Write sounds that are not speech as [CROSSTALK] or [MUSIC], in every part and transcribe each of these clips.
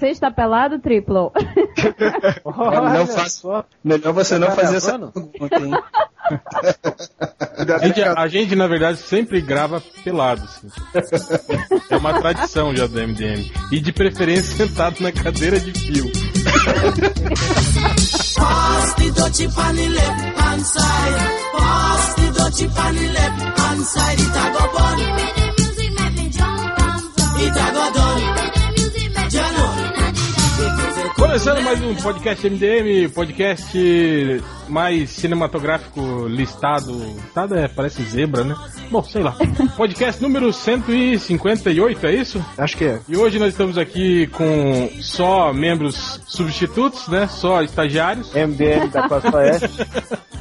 Você está pelado, triplo? [LAUGHS] Olha só. melhor você não Tá fazer essa gravando? pergunta, hein? [LAUGHS] A gente, a gente, na verdade, sempre grava pelado. assim. É uma tradição já do MDM. E de preferência sentado na cadeira de fio. Pass the dutchie on the left hand side. Pass the dutchie on the left hand side. It a go bun. It a go done. Começando mais um podcast MDM, podcast mais cinematográfico listado. Listado é, parece zebra, né? Bom, sei lá. [LAUGHS] Podcast número 158, é isso? Acho que é. E hoje nós estamos aqui com só membros substitutos, né? Só estagiários. MDM da Costa Oeste.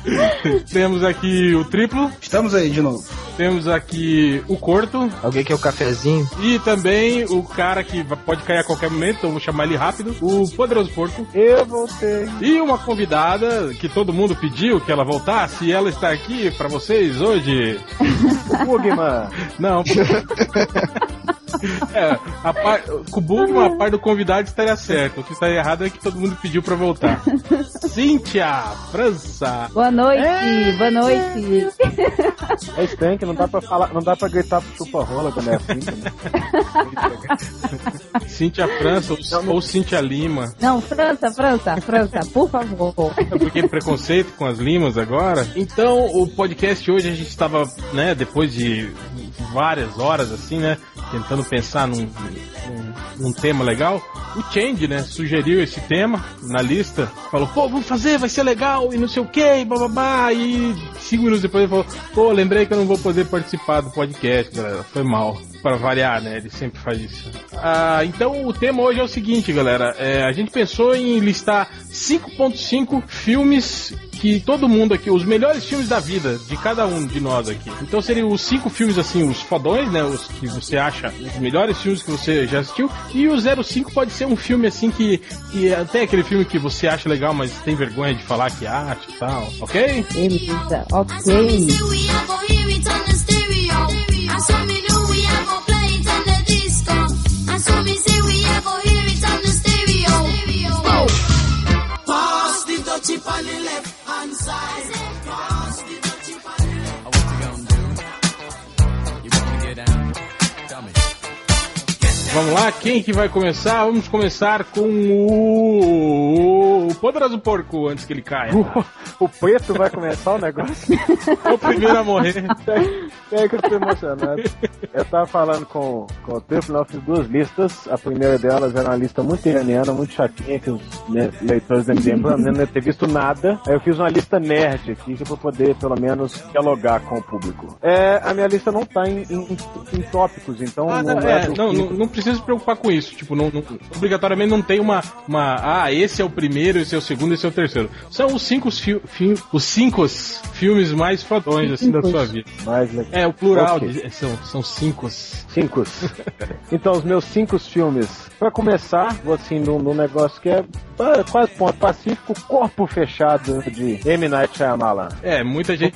[LAUGHS] Temos aqui o triplo, Estamos aí de novo. temos aqui o corto Alguém quer o cafezinho? e também o cara que pode cair a qualquer momento, então vou chamar ele rápido, o poderoso porco. Eu voltei. E uma convidada que todo mundo pediu que ela voltasse e ela está aqui pra vocês hoje. [LAUGHS] Bugman. Não. [LAUGHS] [LAUGHS] É, a par, com o Bugman, a parte do convidado estaria certo. O que está errado é que todo mundo pediu pra voltar. [LAUGHS] Cíntia, França. Boa noite, boa noite. É estranho que não dá pra falar, não dá pra gritar pro chupa-rola quando é assim. né? [LAUGHS] Cíntia França ou, ou Cíntia Lima. Não, França, França, França, por favor. É porque preconceito com as limas agora. Então, o podcast hoje a gente estava, né, depois de várias horas assim, né, tentando pensar num, num, num tema legal. O Change, né, sugeriu esse tema na lista. Falou, pô, vamos fazer, vai ser legal e não sei o que, e bababá. E cinco minutos depois ele falou, pô, lembrei que eu não vou poder participar do podcast, galera. Foi mal. Pra variar, né? Ele sempre faz isso. Ah, então o tema hoje é o seguinte, galera. É, a gente pensou em listar 5.5 filmes que todo mundo aqui, os melhores filmes da vida de cada um de nós aqui. Então seriam os cinco filmes assim, os fodões, né? Os que você acha os melhores filmes que você já assistiu. E o 05 pode ser um filme assim que, que até aquele filme que você acha legal, mas tem vergonha de falar que acha e tal, ok? Beleza, ok. Vamos lá, quem que vai começar? Vamos começar com o, o Poderoso Porco, antes que ele caia. [LAUGHS] O preto vai começar o negócio? É [LAUGHS] o primeiro a morrer. É que eu tô emocionado. Eu tava falando com, com o Trifle, eu fiz duas listas. A primeira delas era uma lista muito iraniana, muito chatinha, que os né, leitores do MDM não ter visto nada. Aí eu fiz uma lista nerd aqui, que é pra poder, pelo menos, dialogar com o público. É, a minha lista não tá em, em- em tópicos, então Ah, não, não, é é, não, não, não precisa se preocupar com isso. Tipo, não, não- obrigatoriamente não tem uma, uma. Ah, esse é o primeiro, esse é o segundo, esse é o terceiro. São os cinco, fi, fi- os cinco filmes mais fodões assim, da sua vida. mais legal. É, o plural Ok. de- são, são cinco. Cinco. então, os meus cinco filmes. Pra começar, vou assim num, num negócio que é ah, quase ponto pacífico, Corpo Fechado de M. Night Shyamalan. É, muita gente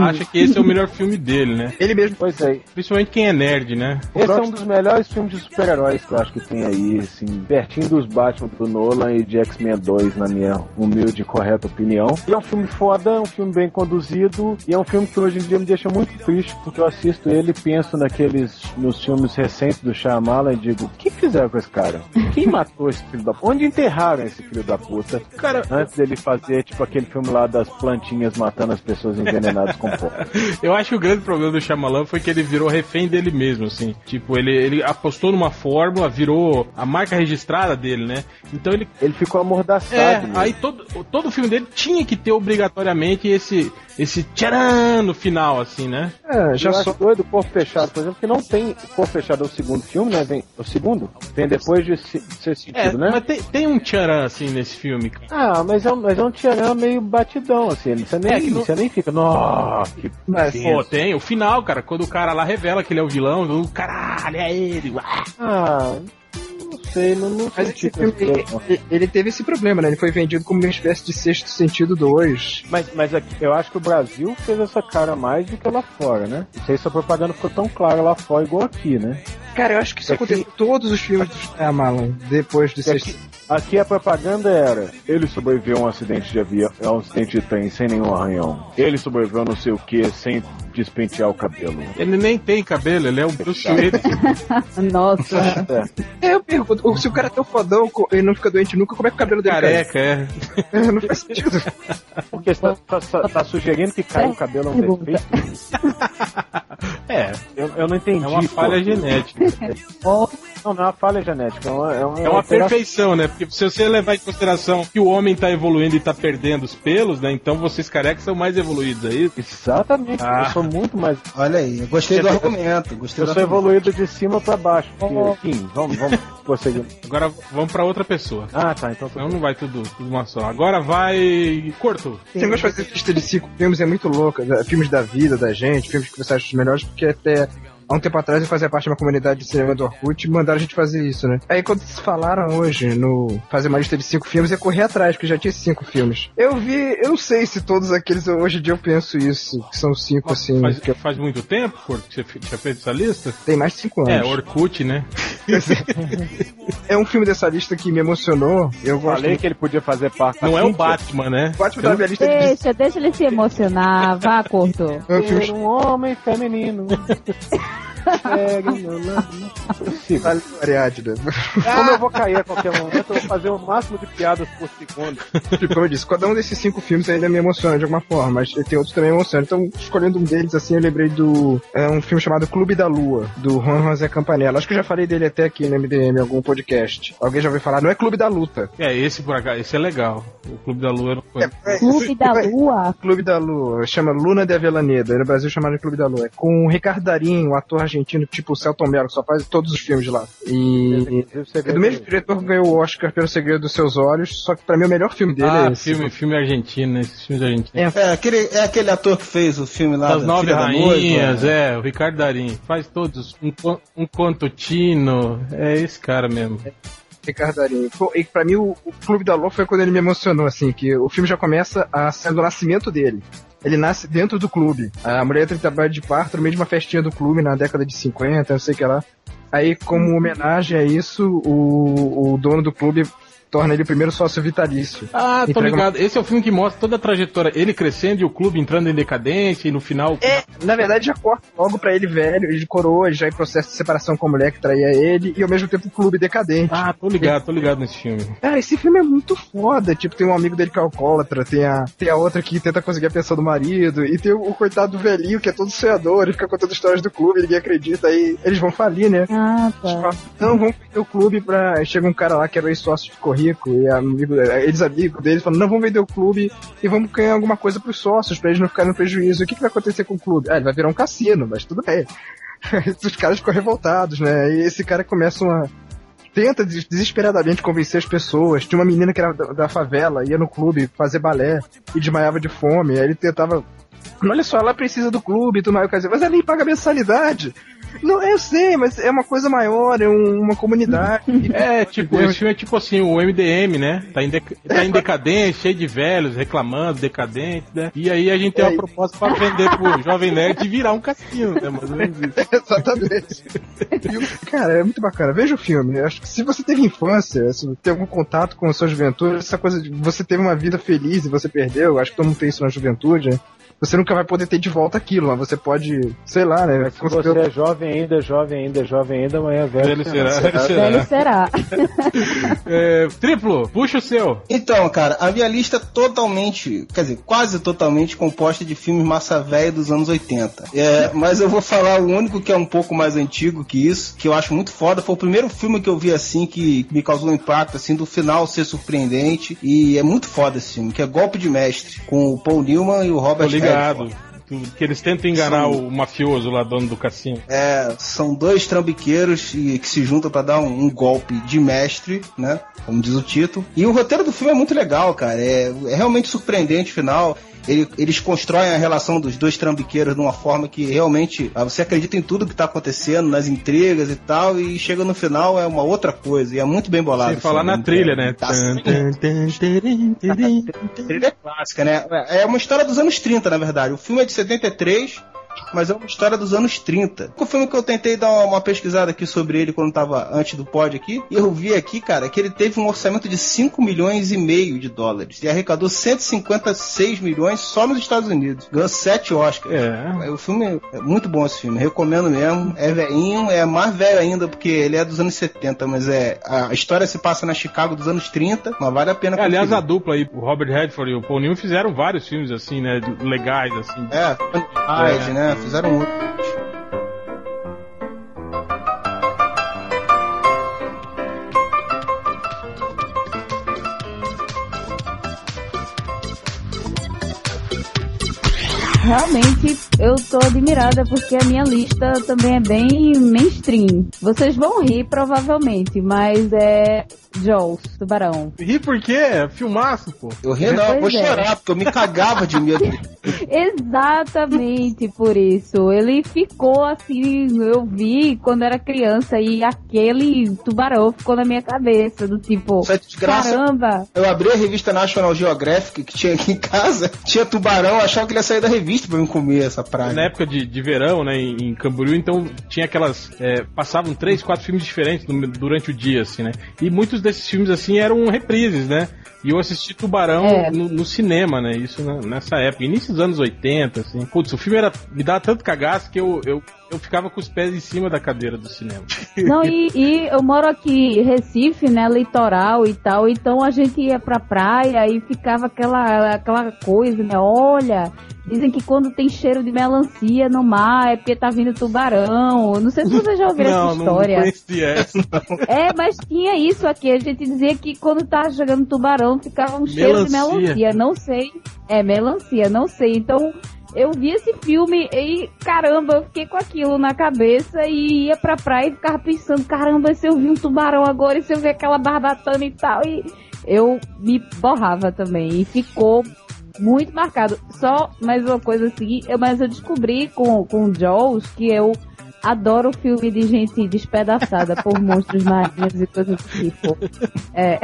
acha que esse é o melhor filme dele, né? Ele mesmo. Pois é. Principalmente quem é nerd, né? Esse é um dos melhores filmes de super-heróis que eu acho que tem aí, assim, pertinho dos Batman do Nolan e de X-Men 2, na minha humilde e correta opinião. E é um filme foda, é um filme bem conduzido, e é um filme que hoje em dia me deixa muito triste, porque eu assisto ele e penso naqueles, nos filmes recentes do Shyamalan e digo, o que fizeram com esse cara? Quem matou esse filho da puta? Onde enterraram esse filho da puta? Cara, Antes dele fazer, tipo, aquele filme lá das plantinhas matando as pessoas envenenadas com pó. [LAUGHS] Eu acho que o grande problema do Shyamalan foi que ele virou refém dele mesmo, assim. Tipo, ele, ele apostou numa fórmula, virou a marca registrada dele, né? Então ele. Ele ficou amordaçado. É, mesmo. aí todo, todo filme dele tinha que ter obrigatoriamente esse, esse tcharam no final, assim, né? É, já sou doido, Corpo Fechado, por exemplo, que não tem Corpo Fechado é o segundo filme, né? Vem, o segundo? Vem depois de se- ser É, sentido, né? mas tem, tem um tcharam, assim, nesse filme. Ah, mas é um, mas é um Tiarã meio batidão, assim. Você nem, É, não- você nem fica, nossa, que Pô, tem o final, cara, quando o cara lá revela que ele é o vilão, o caralho, é ele. uá. Ah, não sei, não, não Mas esse filme, ele teve esse problema, né? Ele foi vendido como uma espécie de sexto sentido 2. Mas, mas aqui, eu acho que o Brasil fez essa cara mais do que lá fora, né? Não sei se a propaganda ficou tão clara lá fora igual aqui, né? Cara, eu acho que isso Aqui- aconteceu em todos os filmes do Shyamalan, depois do E sexto. Aqui, aqui a propaganda era: ele sobreviveu a um acidente de avião, a um acidente de trem sem nenhum arranhão. Ele sobreviveu a não sei o que sem despentear o cabelo. Ele nem tem cabelo, ele é um Bruce Willis. [LAUGHS] Nossa. É, eu pergunto, se o cara é tão fodão, ele não fica doente nunca, como é que o cabelo dele cai? Careca, é. É, [LAUGHS] não faz sentido. Porque você tá, tá- tá sugerindo que caiu o cabelo é um defeito? [LAUGHS] É, Eu, eu não entendi. é uma pô. falha genética. Oh, [LAUGHS] Não, não é uma falha genética. É uma, é uma, É uma perfeição, né? Porque se você levar em consideração que o homem tá evoluindo e tá perdendo os pelos, né? Então vocês carecas são mais evoluídos, é isso? Exatamente. Ah. Eu sou muito mais. [LAUGHS] Olha aí, eu gostei do argumento. Gostei Eu do sou argumento. evoluído de cima pra baixo. Porque, enfim, vamos, vamos prosseguir. [LAUGHS] Agora vamos pra outra pessoa. Ah, tá. Então Senão não vai tudo, tudo uma só. Agora vai. Corto. Esse negócio de fazer lista de cinco filmes é muito louco. né? Filmes da vida da gente, filmes que você acha os melhores, porque até há um tempo atrás eu fazia parte de uma comunidade de cinema do Orkut e mandaram a gente fazer isso, né? Aí quando eles falaram hoje no fazer uma lista de cinco filmes, eu corri atrás, porque já tinha cinco filmes. Eu vi, eu não sei se todos aqueles, hoje em dia eu penso isso, que são cinco assim, Faz, que faz muito tempo, Corto, que você tinha feito essa lista? tem mais de cinco É, anos. Orkut, né? [LAUGHS] É um filme dessa lista que me emocionou. Eu gosto Falei que ele podia fazer parte. Não da é o. Batman, né? Pode mudar a minha lista de deixa, deixa ele se emocionar. Vá, Corto. é um um homem feminino. [LAUGHS] Segue meu. Sim, Vale Ariadne. Como eu vou cair a qualquer momento, eu vou fazer o máximo de piadas por segundo. Tipo, como eu disse, cada um desses cinco filmes ainda me emociona de alguma forma, mas tem outros que também me emocionam. Então, escolhendo um deles, assim, eu lembrei do. É um filme chamado Clube da Lua, do Juan José Campanella. Acho que eu já falei dele até aqui no MDM, em algum podcast. Alguém já ouviu falar? Não é Clube da Luta. É, esse por acaso, esse é legal. O Clube da Lua não conheço. É, Clube da Lua. Clube da Lua, chama Luna de Avellaneda, aí no Brasil chamaram de Clube da Lua. É com o Ricardo Darim, um ator argentino tipo o Celton Mello, que só faz todos os filmes lá. E é do mesmo diretor que ganhou o Oscar pelo Segredo dos Seus Olhos, só que pra mim o melhor filme dele Ah, é esse. filme, filme argentino, né? Esses filmes argentinos. É aquele, é aquele ator que fez o filme lá Das da Nove da Rainhas, Noiva. é, o Ricardo Darim. Faz todos. Um, um conto tino. É esse cara mesmo. Ricardo. Pô, E pra mim o, o Clube da Lua foi quando ele me emocionou, assim, que o filme já começa a sendo o nascimento dele. Ele nasce dentro do clube. A mulher entra em trabalho de parto no meio de uma festinha do clube na década de 50, não sei o que lá. Aí, como homenagem a isso, o, o dono do clube torna ele o primeiro sócio vitalício. Ah, tô Entrega- ligado. Esse é o filme que mostra toda a trajetória. Ele crescendo e o clube entrando em decadência e no final. É, na verdade já corta logo pra ele velho, ele de coroa, ele já em processo de separação com a mulher que traía ele, e ao mesmo tempo o clube decadente. Ah, tô ligado, tô ligado nesse filme. Cara, esse filme é muito foda. Tipo, tem um amigo dele que é alcoólatra, tem a, tem a outra que tenta conseguir a pensão do marido, e tem o, o coitado do velhinho que é todo sonhador, ele fica contando histórias do clube, ninguém acredita, aí eles vão falir, né? Ah, tá. falam, Não, vamos vender o clube pra. Chega um cara lá que era ex-sócio, ficou rico, e amigo, eles amigos deles falam, não, vamos vender o clube e vamos ganhar alguma coisa pros sócios, pra eles não ficarem no prejuízo. O que, que vai acontecer com o clube? Ah, ele vai virar um cassino, mas tudo bem. [LAUGHS] Os caras ficam revoltados, né? E esse cara começa uma. Tenta des- desesperadamente convencer as pessoas. Tinha uma menina que era da, da favela, ia no clube fazer balé e desmaiava de fome. Aí ele tentava. Olha só, ela precisa do clube e tudo mais. Mas ela nem paga mensalidade. Não, eu sei, mas é uma coisa maior, é um- uma comunidade. [LAUGHS] É, tipo, esse filme é tipo assim, o MDM, né? Tá em, tá em decadência, cheio de velhos, reclamando, decadente, né? E aí a gente tem É. uma proposta pra vender pro Jovem Nerd e virar um cassino, né? Mais ou menos isso. Exatamente. E o- cara, é muito bacana. Veja o filme. Eu acho que se você teve infância, se tem algum contato com a sua juventude, essa coisa de você teve uma vida feliz e você perdeu, eu acho que todo mundo tem isso na juventude, né? Você nunca vai poder ter de volta aquilo, mas você pode, sei lá, né? Se você é jovem ainda, jovem ainda, jovem ainda, amanhã é velho. Velho será, Velho será. será. [LAUGHS] É, triplo, puxa o seu. Então, cara, a minha lista é totalmente, quer dizer, quase totalmente composta de filmes massa velha dos anos 80. É, mas eu vou falar o único que é um pouco mais antigo que isso, que eu acho muito foda. Foi o primeiro filme que eu vi assim que me causou um impacto, assim, do final ser surpreendente. E é muito foda esse filme, que é Golpe de Mestre, com o Paul Newman e o Robert Que eles tentam enganar São- o mafioso lá, dono do cassino. É, são dois trambiqueiros e- que se juntam pra dar um, um golpe de mestre, né? Como diz o título. E o roteiro do filme é muito legal, cara. É, é realmente surpreendente o final. Ele- eles constroem a relação dos dois trambiqueiros de uma forma que realmente ah, você acredita em tudo que tá acontesida, nas intrigas e tal, e chega no final é uma outra coisa. E é muito bem bolado. Sem falar na trilha, né? Tá A [LAUGHS] trilha é clássica, né? É uma história dos anos 30, na verdade. O filme é de 73 mas é uma história dos anos 30. O filme que eu tentei dar uma, pesquisada aqui sobre ele quando tava antes do pod aqui, e eu vi aqui, cara, que ele teve um orçamento de 5 milhões e meio de dólares e arrecadou 156 milhões só nos Estados Unidos. Ganhou 7 Oscars. É. O filme é muito bom esse filme, recomendo mesmo. É velhinho, é mais velho ainda porque ele é dos anos 70, mas é a história se passa na Chicago dos anos 30, mas vale a pena É, aliás, a dupla aí, o Robert Redford e o Paul Newman fizeram vários filmes assim, né? Legais, assim. É, Ah, é. né? Fizeram outro. Realmente, eu tô admirada porque a minha lista também é bem mainstream. Vocês vão rir, provavelmente, mas é Jaws, Tubarão. Ri por quê? Filmaço, pô. Eu ri não, eu vou é. chorar, porque eu me cagava de medo. [LAUGHS] Exatamente por isso. Ele ficou assim, eu vi quando era criança e aquele tubarão ficou na minha cabeça, do tipo, é desgraça. caramba, Eu abri a revista National Geographic que tinha aqui em casa, [LAUGHS] tinha tubarão, achava que ele ia sair da revista pra eu comer essa praia. Na época de, de verão, né, em, em Camboriú, então tinha aquelas. é, passavam três, quatro filmes diferentes no- durante o dia, assim, né? E muitos desses filmes, assim, eram reprises, né? E eu assisti Tubarão É. no, no cinema, né? Isso nessa época, início dos anos 80, assim. Putz, o filme era, me dava tanto cagaço que eu, eu, eu ficava com os pés em cima da cadeira do cinema. [LAUGHS] Não, e, e eu moro aqui em Recife, né, litoral e tal, então a gente ia pra praia e ficava aquela, aquela coisa, né, olha, dizem que quando tem cheiro de melancia no mar é porque tá vindo tubarão, não sei se vocês já não, essa não história. conhecia essa. É, mas tinha isso aqui, a gente dizia que quando tava jogando tubarão ficava um cheiro de Melancia. melancia, não sei, é, melancia, não sei, então... Eu vi esse filme e, caramba, eu fiquei com aquilo na cabeça e ia pra praia e ficava pensando, caramba, se eu vi um tubarão agora, e se eu ver aquela barbatana e tal, e eu me borrava também. E ficou muito marcado. Só mais uma coisa assim, eu, mas eu descobri com, com o Jaws que eu adoro filme de gente despedaçada por monstros marinhos e coisas do tipo. É,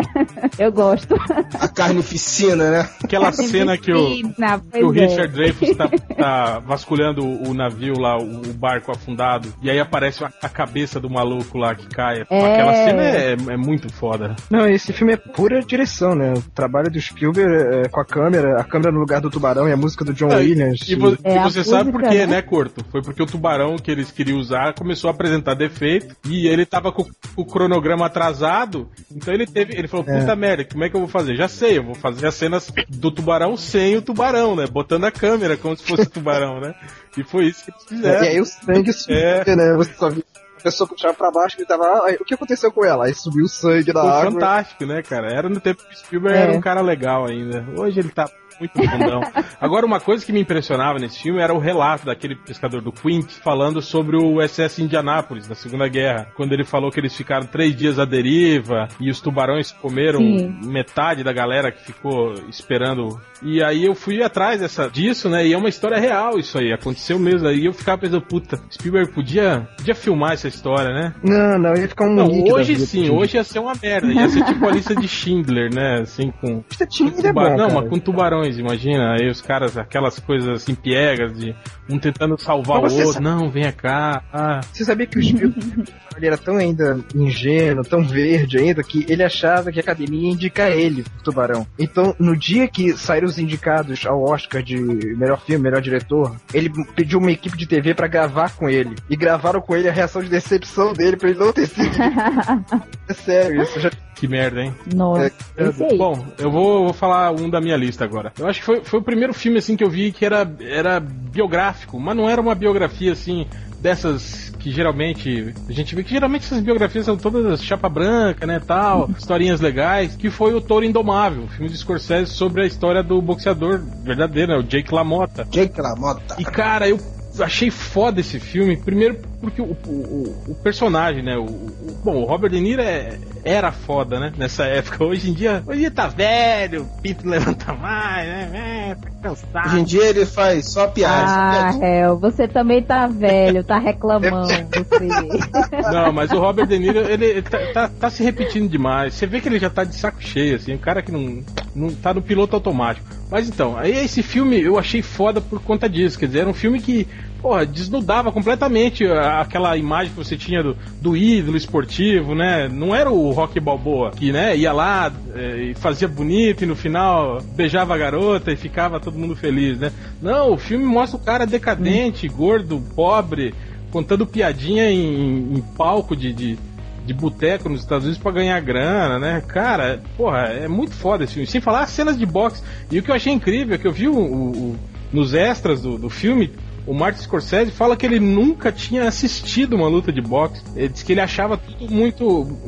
eu gosto. A carnificina, né? Aquela cena que o, Menina, que o é. Richard Dreyfuss tá, tá vasculhando o, navio lá, o, o barco afundado, e aí aparece a, a cabeça do maluco lá que cai. É. Aquela cena é, é muito foda. Não, esse filme é pura direção, né? O trabalho do Spielberg é, com a câmera, a câmera no lugar do tubarão e a música do John Ah, e- Williams. E, É, e a você sabe por quê, né? né, Corto? Foi porque o tubarão que eles queriam usar começou a apresentar defeito e ele tava com, o cronograma atrasado, então ele teve, ele falou, puta merda, como é que eu vou fazer? Já sei, eu vou fazer as cenas do tubarão sem o tubarão, né? Botando a câmera como se fosse tubarão, né? E foi isso que eles fizeram. E aí o sangue subiu, É. né? Você só via a pessoa puxava pra baixo e tava, ah, o que aconteceu com ela? Aí subiu o sangue da água. fantástico, né, cara? Era no tempo que o Spielberg É. era um cara legal ainda. Hoje ele tá muito bundão. Agora, uma coisa que me impressionava nesse filme era o relato daquele pescador do Quint falando sobre o SS Indianápolis, na Segunda Guerra. Quando ele falou que eles ficaram três dias à deriva e os tubarões comeram Sim. metade da galera que ficou esperando. E aí eu fui atrás dessa, disso, né? E é uma história real isso aí. Aconteceu mesmo. Aí eu ficava pensando, puta, Spielberg podia, podia filmar essa história, né? Não, não, ia ficar um Não, hoje sim, hoje ia ser uma merda. Ia ser tipo a lista de Schindler, né? Assim, com. Esse time é tuba- bom, não, cara. mas com tubarões, imagina. Aí os caras, aquelas coisas assim, piegas, de um tentando salvar o outro. sabe- Não, vem cá. Ah, Você sabia que o Spielberg ele era tão ainda ingênuo, tão verde ainda, que ele achava que a academia ia indicar ele pro Tubarão. Então, no dia que saíram os indicados ao Oscar de melhor filme, melhor diretor, ele pediu uma equipe de TV pra gravar com ele. E gravaram com ele a reação de decepção dele pra ele não ter sido. [LAUGHS] é sério, isso já que merda, hein? Nossa, É, aí. Bom, eu vou, vou falar um da minha lista agora. Eu acho que foi, foi o primeiro filme assim que eu vi que era, era biográfico, mas não era uma biografia assim dessas que geralmente a gente vê que geralmente essas biografias são todas chapa branca, né, tal, [LAUGHS] historinhas legais, que foi o Touro Indomável, filme de Scorsese sobre a história do boxeador verdadeiro, né, o Jake LaMotta. Jake LaMotta. E cara, eu achei foda esse filme, primeiro porque o, o, o- personagem, né? O, o- bom, o Robert De Niro é- era foda, né? Nessa época. Hoje em dia, hoje em dia tá velho, o pinto não [LAUGHS] levanta mais, né? É, tá cansado. Hoje em dia ele faz só piada. só Ah. Hel, você também tá velho, tá reclamando. [LAUGHS] Não, mas o Robert De Niro, ele, ele tá, tá- tá se repetindo demais. Você vê que ele já tá de saco cheio, assim, um cara que não, não tá no piloto automático. Mas então, aí esse filme eu achei foda por conta disso. Quer dizer, era um filme que, porra, desnudava completamente aquela imagem que você tinha do, do ídolo esportivo, né? Não era o Rock Balboa que, né, ia lá eh, e fazia bonito e no final beijava a garota e ficava todo mundo feliz, né? Não, o filme mostra o cara decadente, gordo, pobre, contando piadinha em, em palco de, de, de boteco nos Estados Unidos pra ganhar grana, né? Cara, porra, é muito foda esse filme. Sem falar as cenas de boxe. E o que eu achei incrível é que eu vi o- o- o- nos extras do, do filme. O Martin Scorsese fala que ele nunca tinha assistido uma luta de boxe. Ele disse que ele achava tudo muito.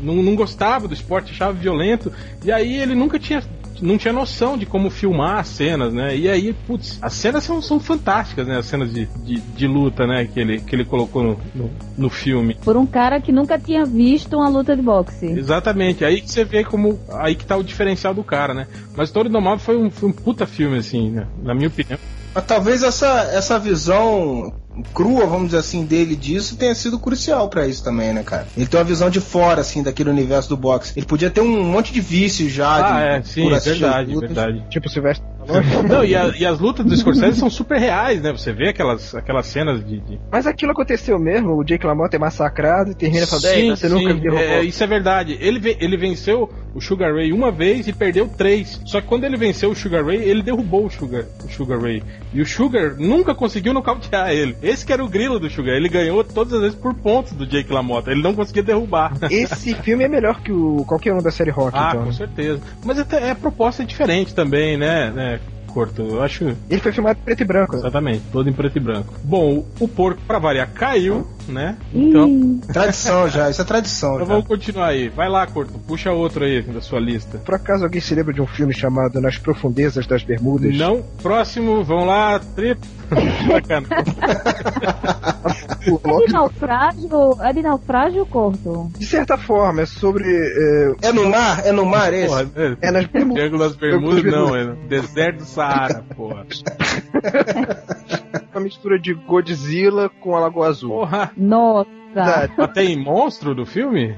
Não, não gostava do esporte, achava violento. E aí ele nunca tinha não tinha noção de como filmar as cenas, né? E aí, putz, as cenas são, são fantásticas, né? As cenas de, de, de luta, né? Que ele, que ele colocou no, no, no filme. Por um cara que nunca tinha visto uma luta de boxe. Exatamente, aí que você vê como. Aí que tá o diferencial do cara, né? Mas Toro Indomável foi um, foi um puta filme, assim, né? Na minha opinião. Mas talvez essa, essa visão crua, vamos dizer assim, dele disso tenha sido crucial pra isso também, né, cara? Ele tem uma visão de fora, assim, daquele universo do boxe. Ele podia ter um monte de vícios já. Ah, de, é, sim, é verdade, verdade. Tipo Silvestre. Não, e, a- e as lutas do Scorsese são super reais, né? Você vê aquelas, aquelas cenas de. de... Mas aquilo aconteceu mesmo, o Jake LaMotta é massacrado e termina falando, "Ei, você nunca me derrubou. é, isso é verdade. Ele, ele venceu o Sugar Ray uma vez e perdeu três. Só que quando ele venceu o Sugar Ray, ele derrubou o Sugar, o Sugar Ray. E o Sugar nunca conseguiu nocautear ele. Esse que era o grilo do Sugar. Ele ganhou todas as vezes por pontos do Jake LaMotta. Ele não conseguia derrubar. Esse filme é melhor que o qualquer um da série Rock, ah, então. com certeza. Mas até, é, a proposta é diferente também, né, né, Corto? Eu acho. Ele foi filmado em preto e branco. Exatamente, todo em preto e branco. Bom, o porco, pra variar, caiu, né? Então. Tradição já, isso é tradição Então já. vamos continuar aí. Vai lá, Corto, puxa outro aí da sua lista. Por acaso alguém se lembra de um filme chamado Nas Profundezas das Bermudas? Não, próximo, vamos lá, trip. Bacana. É de naufrágio, é de naufrágio corto. de certa forma, é sobre. É, É no mar? É no mar esse? Porra, é, é nas Bermudas. Triângulo das Bermudas, não, é no deserto do Saara, porra. [LAUGHS] Uma mistura de Godzilla com a Lagoa Azul. Porra, Nossa. Mas tem monstro do filme?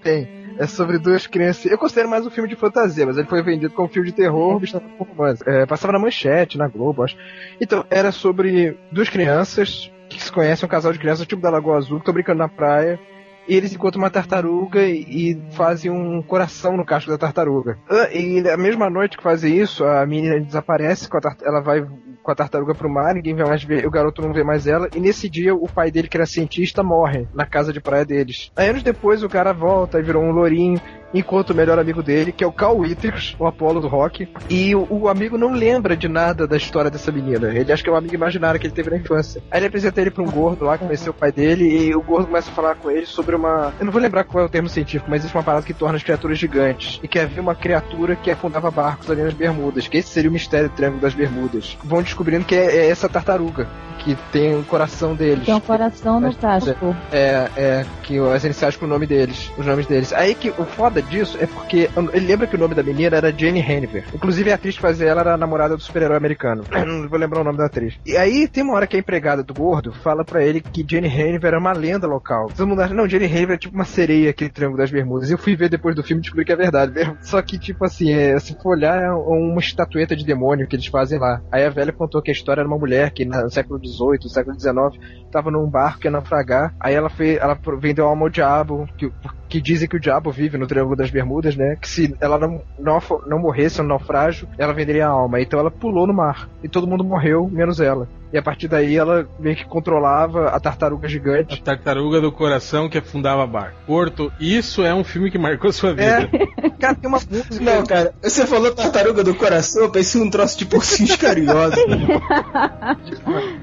tem. É sobre duas crianças. Eu considero mais um filme de fantasia, mas ele foi vendido como filme de terror, misturado com romance. É, passava na manchete, na Globo, acho. Então, era sobre duas crianças que se conhecem, um casal de crianças, tipo da Lagoa Azul, que estão brincando na praia. E eles encontram uma tartaruga e, fazem um coração no casco da tartaruga. Ah, E na mesma noite que fazem isso, a menina desaparece, a ela vai com a tartaruga pro mar, ninguém vê mais ver, o garoto não vê mais ela, e nesse dia o pai dele, que era cientista, morre na casa de praia deles. Aí anos depois o cara volta e virou um lourinho, encontra o melhor amigo dele, que é o Carl Withers, o Apolo do rock, e o, o amigo não lembra de nada da história dessa menina. Ele acha que é um amigo imaginário que ele teve na infância. Aí ele apresenta ele pra um gordo lá, que conheceu o pai dele, e o gordo começa a falar com ele sobre uma. Eu não vou lembrar qual é o termo científico, mas existe uma parada que torna as criaturas gigantes. E quer ver uma criatura que afundava barcos ali nas Bermudas, que esse seria o mistério do Triângulo das Bermudas. Vão descobrindo que é, é essa tartaruga, que tem o coração deles. Tem um coração no casco. É, é, que as iniciais com o nome deles, os nomes deles. Aí que o foda disso é porque ele lembra que o nome da menina era Jane Haniver. Inclusive a atriz que fazia ela era a namorada do super-herói americano. [CLEARS THROAT] Não vou lembrar o nome da atriz. E aí tem uma hora que a empregada do gordo fala pra ele que Jane Haniver era uma lenda local. Todo mundo acha, não, Jane Haniver é tipo uma sereia aquele triângulo das Bermudas. E eu fui ver depois do filme e descobri que é verdade mesmo. Só que, tipo assim, é, se for olhar, é uma estatueta de demônio que eles fazem lá. Aí a velha contou que a história era uma mulher que no século XVIII, século XIX, tava num barco que ia naufragar. Aí ela fez, ela vendeu alma ao diabo, que, que dizem que o diabo vive no Triângulo das Bermudas, né? Que se ela não, não, não morresse no naufrágio, ela venderia a alma. Então ela pulou no mar. E todo mundo morreu, menos ela. E a partir daí ela meio que controlava a tartaruga A gigante. Tartaruga do Coração que afundava barco. Porto, isso é um filme que marcou sua vida. É, [LAUGHS] cara, tem uma música. Não, cara, você falou tartaruga do coração, eu pensei num troço de porcinhos carinhosos. [LAUGHS]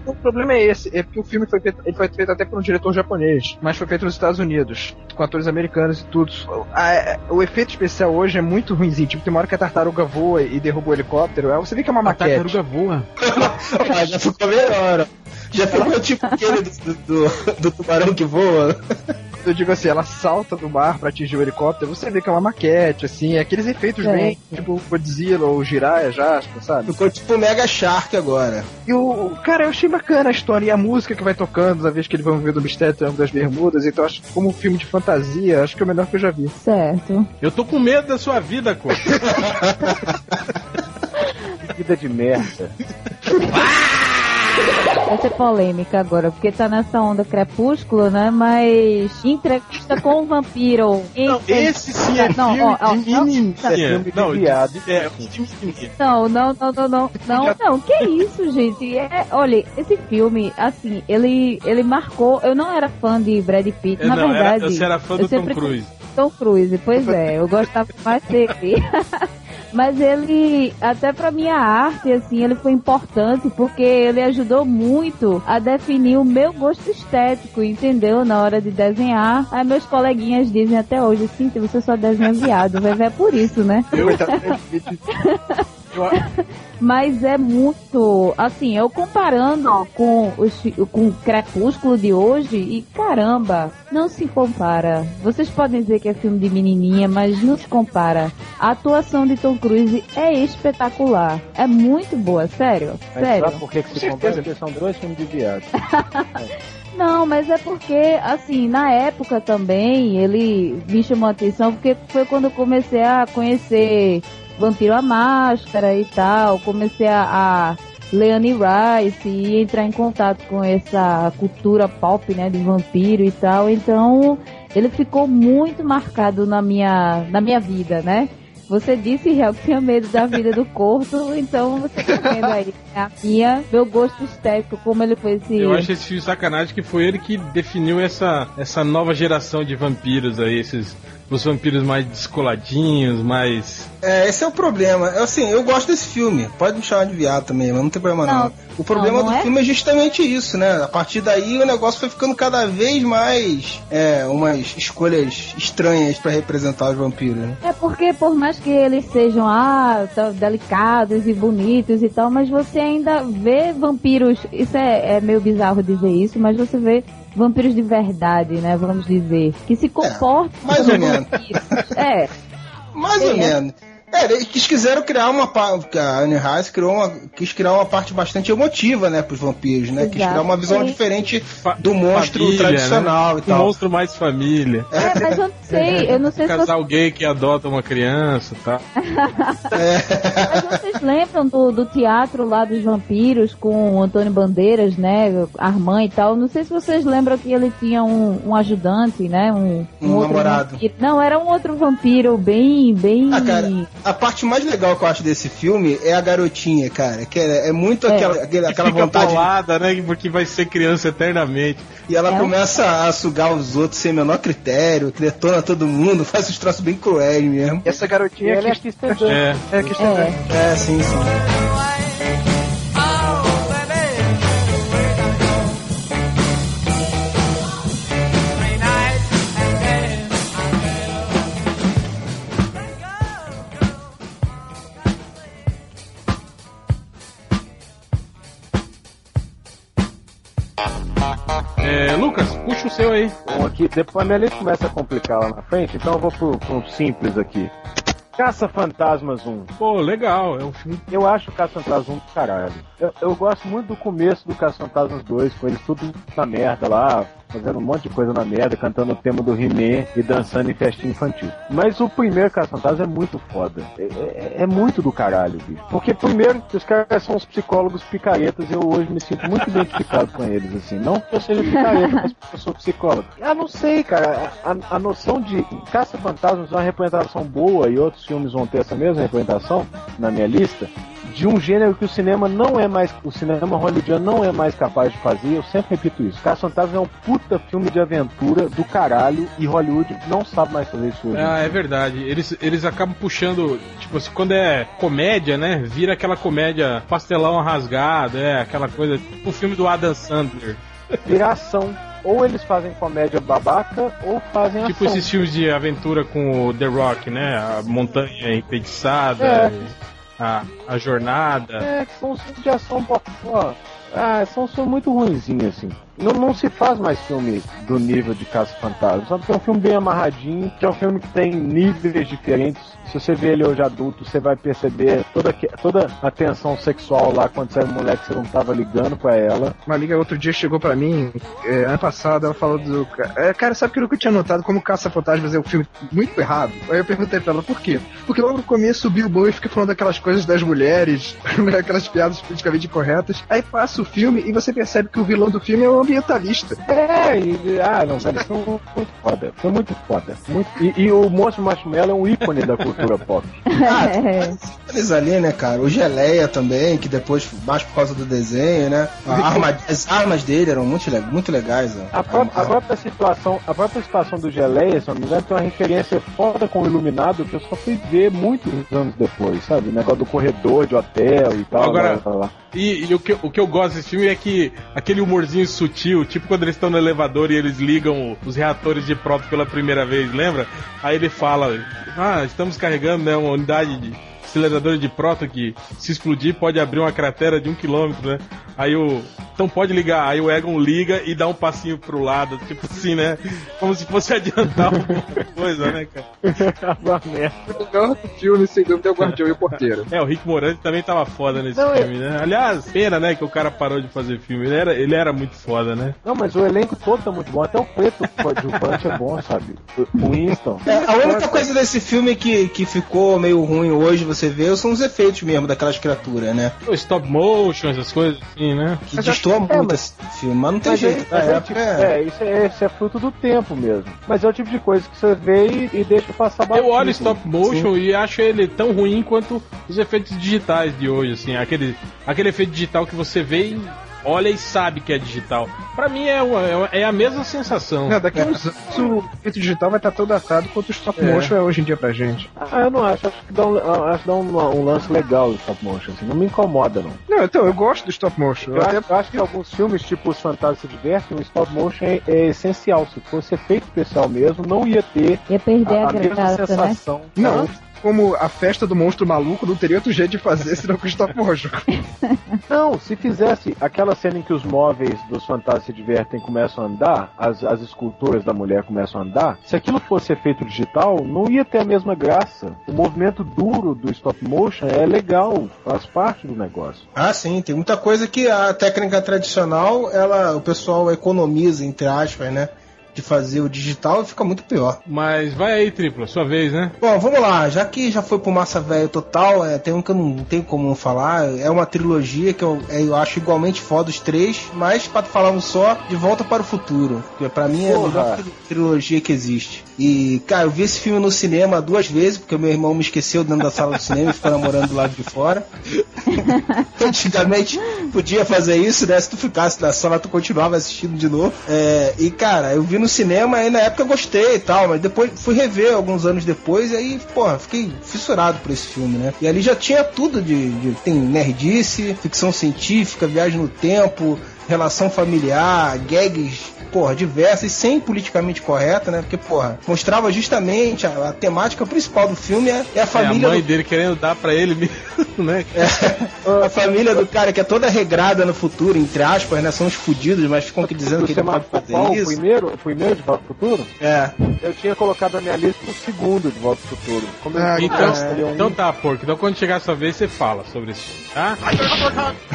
O problema é esse, é porque o filme foi feito, ele foi feito até por um diretor japonês, mas foi feito nos Estados Unidos, com atores americanos e tudo. A- o efeito especial hoje é muito ruimzinho, tipo, tem uma hora que a tartaruga voa e derruba o helicóptero, aí você vê que é uma A maquete. tartaruga voa. [LAUGHS] Ah, já ficou melhor. Já ficou tipo aquele do, do, do tubarão que voa. Eu digo assim, ela salta do mar pra atingir o helicóptero, você vê que é uma maquete, assim, aqueles efeitos É. bem, tipo Godzilla ou Jiraiya, Jasper, sabe? Ficou tipo Mega Shark agora. E o, cara, eu achei bacana a história e a música que vai tocando na vez que eles vão ver do Mistério do Triângulo das Bermudas, então acho que como filme de fantasia, acho que é o melhor que eu já vi. Certo. Eu tô com medo da sua vida, Corto. [LAUGHS] Vida de merda. [LAUGHS] vai ser polêmica agora, porque tá nessa onda crepúsculo, né? Mas entrevista com o vampiro. Não, esse sim é Não, filme ó, ó, de não, menininha. Não. É. Não, não, não, não, não, não, não, que isso, gente? É, olha, esse filme, assim, ele, ele marcou. Eu não era fã de Brad Pitt, É, na não, era, verdade. você era fã eu do Tom Cruise. Tom Cruise, pois é, eu gostava mais dele. [LAUGHS] Mas ele, até pra minha arte, assim, ele foi importante porque ele ajudou muito a definir o meu gosto estético, entendeu? Na hora de desenhar. Aí meus coleguinhas dizem até hoje, assim, você só desenha viado, vai ver é por isso, né? [LAUGHS] [LAUGHS] Mas é muito, assim, eu comparando com, os, com o Crepúsculo de hoje, e caramba, não se compara. Vocês podem dizer que é filme de menininha, mas não se compara. A atuação de Tom Cruise é espetacular. É muito boa, sério, Mas sério. sabe por que, que se compara? Porque são dois filmes de viado. [LAUGHS] Não, mas é porque, assim, na época também, ele me chamou a atenção, porque foi quando eu comecei a conhecer Vampiro à Máscara e tal, comecei a, a ler Annie Rice e entrar em contato com essa cultura pop, né, de vampiro e tal, então ele ficou muito marcado na minha, na minha vida, né? Você disse, Real, que tinha medo da vida do corpo, [LAUGHS] então você tá vendo aí a minha, meu gosto estético, como ele foi esse... Eu acho esse filme sacanagem que foi ele que definiu essa, essa nova geração de vampiros aí, esses os vampiros mais descoladinhos, mais. É, esse é o problema. É, Assim, eu gosto desse filme. Pode me chamar de viado também, mas não tem problema não. Não, O problema não, não do é? filme é justamente isso, né? A partir daí o negócio foi ficando cada vez mais é, umas escolhas estranhas pra representar os vampiros, né? É porque por mais que eles sejam ah, tão delicados e bonitos e tal, mas você ainda vê vampiros. Isso é, é meio bizarro dizer isso, mas você vê vampiros de verdade, né? Vamos dizer. Que se comportam mais como ou menos. vampiros. É. Mais ou É. menos. É, eles quiseram criar uma parte. A Anne Rice criou uma, quis criar uma parte bastante emotiva, né, pros vampiros, né? Quis Exato. criar uma visão diferente do monstro família, tradicional né? e tal. Um monstro mais família. É, mas eu não [LAUGHS] sei, eu não sei se vocês, Casal gay que adota uma criança, tá? [LAUGHS] mas vocês lembram do, do teatro lá dos vampiros com o Antônio Bandeiras, né? Armand e tal. Não sei se vocês lembram que ele tinha um, um ajudante, né? Um, Um outro namorado. vampiro. Não, era um outro vampiro bem, bem. Ah, cara, a parte mais legal que eu acho desse filme é a garotinha, cara. Que é, é muito É. aquela, Que aquela fica vontade. bolada, né? Porque vai ser criança eternamente. E ela É. começa a sugar os outros sem o menor critério, que detona todo mundo, [LAUGHS] faz uns troços bem cruéis mesmo. Essa garotinha é aqui. que está É. É, que É. É, sim, sim. Puxa o seu aí. Bom, aqui, depois a minha lista começa a complicar lá na frente, então eu vou pro, pro simples aqui. Caça Fantasmas 1. Pô, legal. É um filme. Eu acho o Caça Fantasmas 1 do caralho. Eu, eu gosto muito do começo do Caça Fantasmas 2, com eles tudo na merda lá, fazendo um monte de coisa na merda, cantando o tema do He-Man e dançando em festinha infantil. Mas o primeiro Caça Fantasmas é muito foda. É, é- é muito do caralho, bicho. Porque primeiro, os caras são os psicólogos picaretas e eu hoje me sinto muito identificado com eles, assim. Não que eu seja picareta, mas porque eu sou psicólogo. Eu não sei, cara. A, a noção de Caça Fantasmas é uma representação boa e outros filmes vão ter essa mesma representação na minha lista de um gênero que o cinema não é mais, o cinema hollywoodiano não é mais capaz de fazer, eu sempre repito isso. Caça Fantasma é um puta filme de aventura do caralho e Hollywood não sabe mais fazer isso hoje. Ah, é verdade. Eles, eles acabam puxando, tipo assim, quando é comédia, né? Vira aquela comédia pastelão rasgado, é aquela coisa, tipo o filme do Adam Sandler. Virar ação. Ou eles fazem comédia babaca, ou fazem Tipo ação. esses filmes de aventura com o The Rock, né? A montanha enfeitiçada, É. a, a jornada. É, que são os filmes de ação pô, Ah, são, muito ruinzinhos, assim. não, não se faz mais filme do nível de Caça Fantasma, sabe? Que é um filme bem amarradinho, que é um filme que tem níveis diferentes. Se você vê ele hoje adulto, você vai perceber toda, toda a tensão sexual lá quando você era moleque, você não tava ligando pra ela. Uma amiga outro dia chegou pra mim, é, ano passado, ela falou do. É, cara, sabe que eu nunca tinha notado como Caça Fantasmas é um filme muito errado? Aí eu perguntei pra ela por quê? Porque logo no começo o Bill Boy fica falando daquelas coisas das mulheres, [LAUGHS] aquelas piadas politicamente corretas. Aí passa o filme e você percebe que o vilão do filme é um ambientalista. É, e, ah, não, isso foi muito foda. Foi muito foda. Muito, e, e o Monstro Marshmallow é um ícone da cultura pop. [LAUGHS] É. Eles ali, né, cara? O Geleia também, que depois, mais por causa do desenho, né? A arma- as armas dele eram muito, muito legais. ó. A, pró- a própria situação, a própria situação do Geleia, se não me engano, tem uma referência foda com o Iluminado que eu só fui ver muitos anos depois, sabe? O negócio do corredor de hotel e tal. Agora- blá, blá. E, e o, que, o que eu gosto desse filme é que aquele humorzinho sutil, tipo quando eles estão no elevador e eles ligam os reatores de próton pela primeira vez, lembra? Aí ele fala: Ah, estamos carregando né, uma unidade de acelerador de próton que se explodir pode abrir uma cratera de um quilômetro, né? Aí o. Então pode ligar, aí o Egon liga e dá um passinho pro lado, tipo assim, né? Como se fosse [LAUGHS] adiantar alguma coisa, né, cara? Uma merda. O melhor filme, sem dúvida, é o Guardião e o Porteiro. É, o Rick Moranis também tava foda nesse Não, filme, né? Aliás, pena, né, que o cara parou de fazer filme. Ele era, ele era muito foda, né? Não, mas o elenco todo tá muito bom. Até o preto coadjuvante é bom, sabe? O Winston. É, a única coisa desse filme que, que ficou meio ruim hoje, você vê, são os efeitos mesmo daquelas criaturas, né? O stop motion, essas coisas assim, né? Que destoa é, muito mas- esse filme, mas não tem Mas jeito. é, é, época, tipo- é- é, isso é, isso é fruto do tempo mesmo. Mas é o tipo de coisa que você vê e, e deixa passar batido. Eu olho stop motion e acho ele tão ruim quanto os efeitos digitais de hoje, assim, aquele, aquele efeito digital que você vê e olha e sabe que é digital. Pra mim é, uma- é uma- é a mesma sensação. Não, daqui a uns anos o efeito digital vai estar tão datado quanto o stop É. motion é hoje em dia pra gente. Ah, eu não acho. Acho que dá um, acho que dá um, um lance legal o stop motion. Assim. Não me incomoda, não. Não, então, eu gosto do stop motion. Eu, Eu até acho, eu acho que alguns filmes, tipo Os Fantasmas se Divertem, o stop motion é, é essencial. Se fosse efeito especial mesmo, não ia ter Ia perder a, a, a mesma graça, né? sensação. Não, como a festa do monstro maluco não teria outro jeito de fazer senão com stop motion. [LAUGHS] Não, se fizesse aquela cena em que os móveis dos fantasmas se divertem e começam a andar, as, as esculturas da mulher começam a andar, se aquilo fosse efeito digital, não ia ter a mesma graça. O movimento duro do stop motion é legal, faz parte do negócio. Ah, sim, tem muita coisa que a técnica tradicional, ela, o pessoal economiza, entre aspas, né? De fazer o digital e fica muito pior. Mas vai aí, tripla, sua vez, né? Bom, vamos lá, já que já foi pro Massa Velho total, é, tem um que eu não tenho como não falar, é uma trilogia que eu, é, eu acho igualmente foda os três, mas pra falar um só, De Volta para o Futuro, que pra mim é a melhor tri- trilogia que existe. E, cara, eu vi esse filme no cinema duas vezes, porque meu irmão me esqueceu dentro da sala do cinema e ficou namorando do lado de fora. [LAUGHS] Antigamente podia fazer isso, né? Se tu ficasse na sala, tu continuava assistindo de novo. É, e, cara, eu vi no cinema e na época eu gostei e tal, mas depois fui rever alguns anos depois e aí, porra, fiquei fissurado por esse filme, né? E ali já tinha tudo de. de tem nerdice, ficção científica, viagem no tempo, relação familiar, gags, porra, diversas, sem politicamente correta, né? Porque, porra, mostrava justamente a, a temática principal do filme é, é a É a família mãe do dele querendo dar pra ele mesmo, [LAUGHS] né? a família do cara que é toda regrada no futuro, entre aspas, né? São os fudidos, mas ficam aqui dizendo que ele pode qual? fazer O isso. primeiro, o primeiro de Volta ao Futuro? É. Eu tinha colocado na minha lista o segundo de Volta ao Futuro. Ah, disse, Então, escolhi um- então tá, porco. Então quando chegar a sua vez, você fala sobre isso, tá?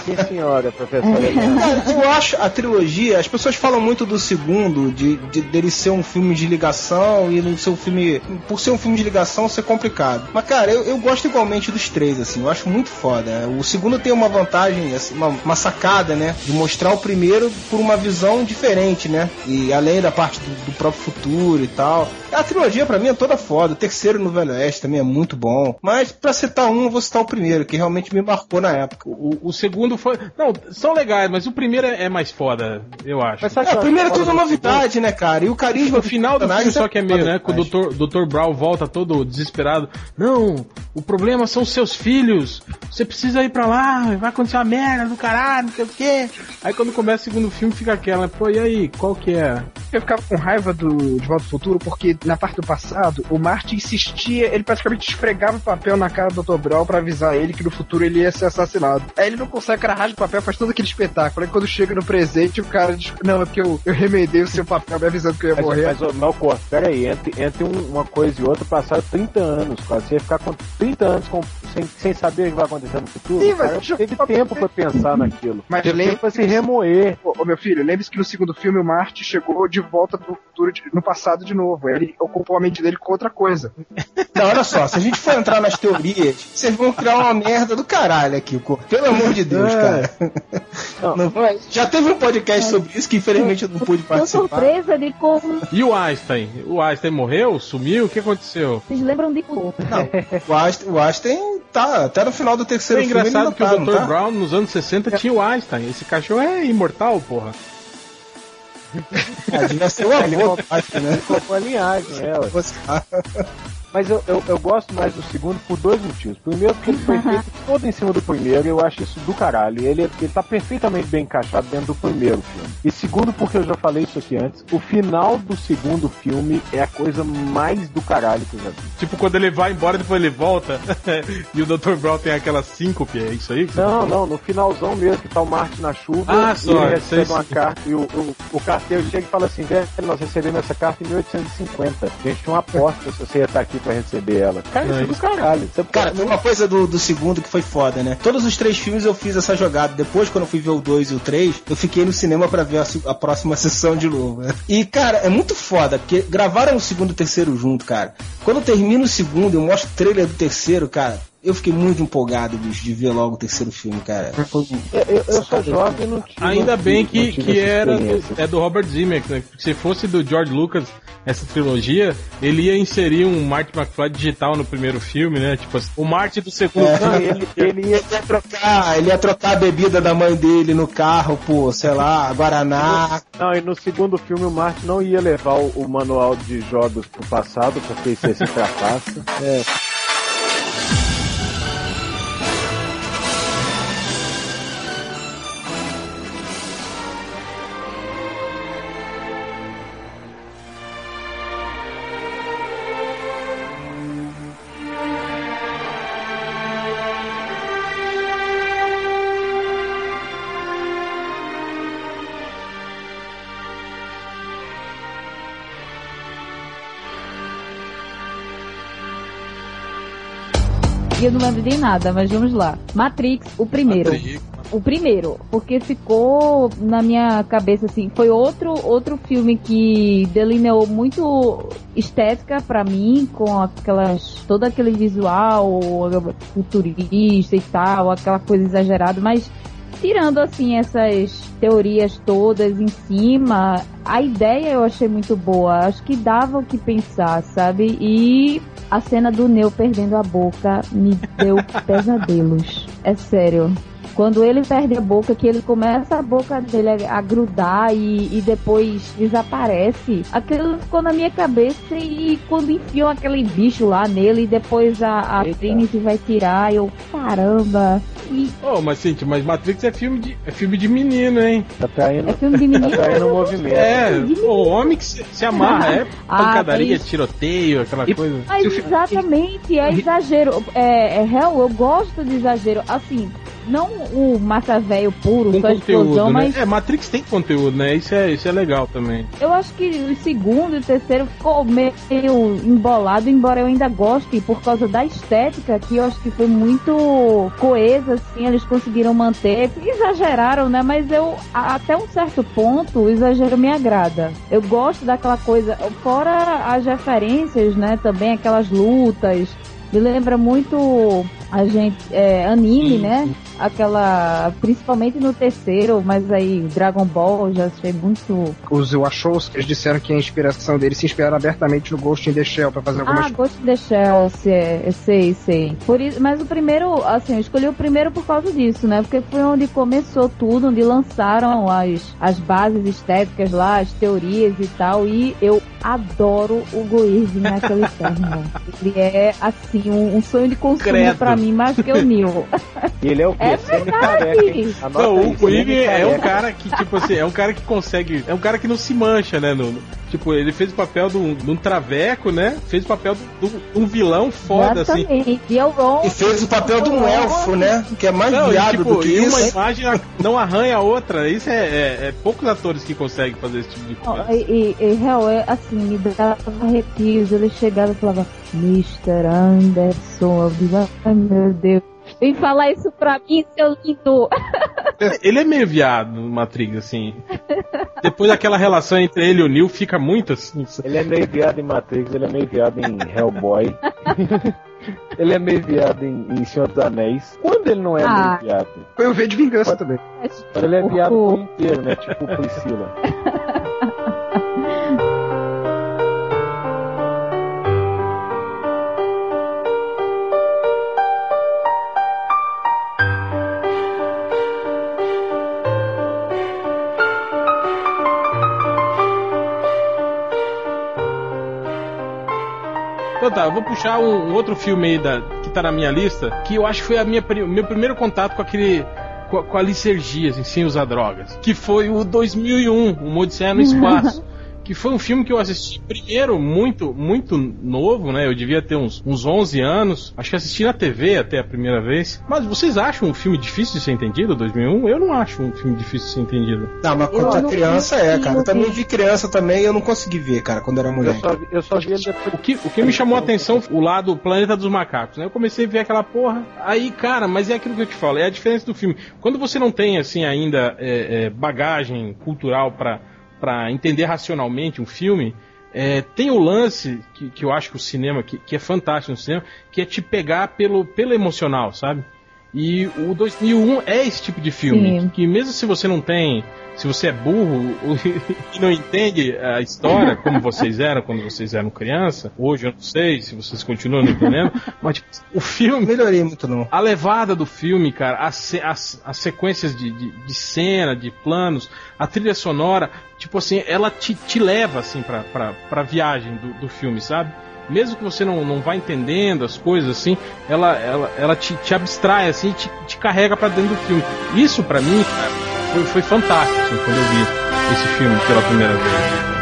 Sim, senhora, professora. [LAUGHS] Eu acho a trilogia, as pessoas falam muito do segundo, de, de- dele ser um filme de ligação e não ser um filme. Por ser um filme de ligação ser complicado. Mas, cara, eu, eu gosto igualmente dos três, assim, eu acho muito foda. O segundo tem uma vantagem, assim, uma, uma sacada, né? De mostrar o primeiro por uma visão diferente, né? E além da parte do, do próprio futuro e tal. A trilogia, pra mim, é toda foda. O terceiro no Velho Oeste também é muito bom. Mas, pra citar um, eu vou citar o primeiro, que realmente me marcou na época. O, o segundo foi. Não, são legais, mas o primeiro é é mais foda, eu acho. Mas É, é acho tudo do novidade, né, cara? E o carisma No final do filme, só que é meio, né? Que o. Dr. Dr. Brown volta todo desesperado. Não, o problema são seus filhos. Você precisa ir pra lá, vai acontecer uma merda do caralho, não sei o quê. Aí quando começa o segundo filme, fica aquela, pô, e aí, qual que é? Eu ficava com raiva do De Volta ao Futuro porque na parte do passado, o Marty insistia, ele praticamente esfregava o papel na cara do Dr. Brown pra avisar ele que no futuro ele ia ser assassinado. Aí ele não consegue, o cara rasga o papel, faz todo aquele espetáculo. Aí quando chega no presente, o cara diz, não, é porque eu, eu remendei o seu papel me avisando que eu ia Mas, morrer. mas ô, Malcor, pera aí, entre, entre um- uma coisa e outra passaram 30 anos quase. Você ia ficar com 30 anos com- sem, sem saber o que vai acontecer no futuro. Sim, mas cara, eu- teve tempo pra pensar naquilo. Mas teve lembra- tempo pra se remoer. Ô, ô, meu filho, lembre-se que no segundo filme o Marty chegou de volta pro futuro, de- no passado de novo. Ele ocupou a mente dele com outra coisa. Não, olha só, se a gente for entrar nas teorias, vocês vão criar uma merda do caralho aqui, pelo amor de Deus, É. cara. Não. Não já teve um podcast sobre isso que infelizmente eu não pude Tô participar. surpresa de como. E o Einstein? O Einstein morreu? Sumiu? O que aconteceu? Vocês lembram de como? O Einstein, o Einstein tá até no final do terceiro É filme. ele engraçado que o tá, não Dr. tá? Brown nos anos 60 tinha o Einstein. Esse cachorro é imortal, porra. Ah, devia ser o avô Einstein, né? Com a linhagem, é. Mas eu, eu, eu gosto mais do segundo por dois motivos. Primeiro, porque ele foi feito todo em cima do primeiro, e eu acho isso do caralho. Ele, ele tá perfeitamente bem encaixado dentro do primeiro filme. E segundo, porque eu já falei isso aqui antes, o final do segundo filme é a coisa mais do caralho que eu já vi. Tipo, quando ele vai embora, depois ele volta. [LAUGHS] e o Dr. Brown tem aquela síncope, é isso aí? que você Não, não, no finalzão mesmo, que tá o Martin na chuva, Ah, e só, ele sei recebe uma sim. carta, e o, o, o carteiro chega e fala assim, velho, nós recebemos essa carta em 1850. A gente tinha uma aposta se você ia estar aqui pra receber ela. Cara, isso é do caralho. Você Cara, tem uma coisa do, do segundo que foi foda, né? Todos os três filmes eu fiz essa jogada. Depois, quando eu fui ver o 2 e o 3, eu fiquei no cinema pra ver a, a próxima [LAUGHS] sessão de novo. né? E, cara, é muito foda, porque gravaram o segundo e o terceiro junto, cara. Quando termina o segundo, eu mostro o trailer do terceiro, cara. Eu fiquei muito empolgado, bicho, de ver logo o terceiro filme, cara. Foi Eu, eu, eu sou jovem e não tive. Ainda bem que, tive que era do, é do Robert Zemeckis, né? Porque se fosse do George Lucas essa trilogia, ele ia inserir um Marty McFly digital no primeiro filme, né? Tipo, assim, o Marty do segundo É. Filme. ele, ele ia. Trocar, ele ia trocar a bebida da mãe dele no carro, pô, sei lá, Guaraná. Não, e no segundo filme o Martin não ia levar o, o manual de jogos pro passado, porque isso ia ser fracasso. É, eu não lembro de nada, mas vamos lá. Matrix, o primeiro. O primeiro, porque ficou na minha cabeça assim, foi outro outro filme que delineou muito estética pra mim, com aquelas todo aquele visual futurista e tal, aquela coisa exagerada, mas tirando assim essas teorias todas em cima, a ideia eu achei muito boa. Acho que dava o que pensar, sabe? E a cena do Neo perdendo a boca me deu [LAUGHS] pesadelos. É sério. Quando ele perde a boca, que ele começa a boca dele a, a grudar e, e depois desaparece, aquilo ficou na minha cabeça e quando enfiam aquele bicho lá nele e depois a, a Eita. Trinity vai tirar, eu, caramba. E Oh, mas gente, mas Matrix é filme de, é filme de menino, hein? tá traindo, é filme de menino. tá traindo o movimento. É, o homem que se, se amarra, é [LAUGHS] Ah, pancadaria, tiroteio, aquela E- coisa. Mas exatamente, é exagero. É, é real, eu gosto de exagero. Assim, não o massa velho puro, Com só explosão, conteúdo, né? mas É, Matrix tem conteúdo, né? Isso é, isso é legal também. eu acho que o segundo e o terceiro ficou meio embolado, embora eu ainda goste, por causa da estética, que eu acho que foi muito coesa, assim, eles conseguiram manter. Exageraram, né? Mas eu, até um certo ponto, o exagero me agrada. Eu gosto daquela coisa, fora as referências, né? Também aquelas lutas. Me lembra muito a gente, é, anime, né? Aquela, principalmente no terceiro, mas aí Dragon Ball eu já achei muito Os Wachowski, eles disseram que a inspiração deles se inspiraram abertamente no Ghost in the Shell pra fazer algumas Ah, Ghost in the Shell, se é, eu sei, sei. Por isso, mas o primeiro, assim, eu escolhi o primeiro por causa disso, né? Porque foi onde começou tudo, onde lançaram as, as bases estéticas lá, as teorias e tal. E eu adoro o Goird naquele [LAUGHS] termo. Ele é, assim, um, um sonho de consumo pra mim, mais que o Neil. E ele é o quê? É hein? verdade. Não, o Quig é um semi-careca. cara que, tipo assim, é um cara que consegue. É um cara que não se mancha, né? no- no- tipo, ele fez o papel de um, de um traveco, né? Fez o papel de um, um vilão foda, assim. Exatamente. E é o Ron. E fez o papel de um elfo, né? Que é mais Não, e, viado tipo, do que e uma isso. imagem não arranha a outra. Isso é, é- é poucos atores que conseguem fazer esse tipo de Não, coisa. E, e, e real, é assim, me dava arrepios. Ele chegava e falava, Mr. Anderson, eu digo, ai meu Deus. Vem falar isso pra mim, seu lindo. Ele é meio viado no Matrix, assim. Depois daquela relação entre ele e o Neil fica muito assim. Ele é meio viado em Matrix, ele é meio viado em Hellboy. [LAUGHS] ele é meio viado em, em Senhor dos Anéis. Quando ele não é Ah. meio viado? Foi o V de vingança também. Ele é viado O- por inteiro, né? Tipo Priscila. [LAUGHS] Então tá, eu vou puxar um, um outro filme aí da, que tá na minha lista, que eu acho que foi a minha, meu primeiro contato com aquele. com a, com a licergia, assim, sem usar drogas. Que foi o 2001, Uma Odisseia no Espaço. Que foi um filme que eu assisti primeiro muito, muito novo, né? Eu devia ter uns, uns 11 anos. Acho que assisti na TV até a primeira vez. Mas vocês acham um filme difícil de ser entendido, 2001? Eu não acho um filme difícil de ser entendido. Não, mas Eu quando a criança vi é, cara. Eu também vi criança também e eu não consegui ver, cara, quando era Eu mulher. só, vi- eu só vi ele depois. O que, o que me chamou a atenção o lado Planeta dos Macacos, né? Eu comecei a ver aquela porra. Aí, cara, mas é aquilo que eu te falo, é a diferença do filme. Quando você não tem, assim, ainda é, é, bagagem cultural pra para entender racionalmente um filme, é, tem o lance que, que eu acho que o cinema, que, que é fantástico no cinema, que é te pegar pelo, pelo emocional, sabe? E o 2001 é esse tipo de filme, Sim. que, que mesmo se você não tem, se você é burro [LAUGHS] e não entende a história como vocês eram quando vocês eram criança, hoje eu não sei se vocês continuam não entendendo, [LAUGHS] mas tipo, o filme Melhorei muito, não. a levada do filme, cara, as, se- as, as sequências de, de, de cena, de planos, a trilha sonora, tipo assim, ela te, te leva, assim, pra, pra, pra viagem do, do filme, sabe? Mesmo que você não, não vá entendendo as coisas, assim, ela, ela, ela te, te abstrai, assim, te, te carrega pra dentro do filme. Isso, pra mim, foi, foi fantástico, assim, quando eu vi esse filme pela primeira vez.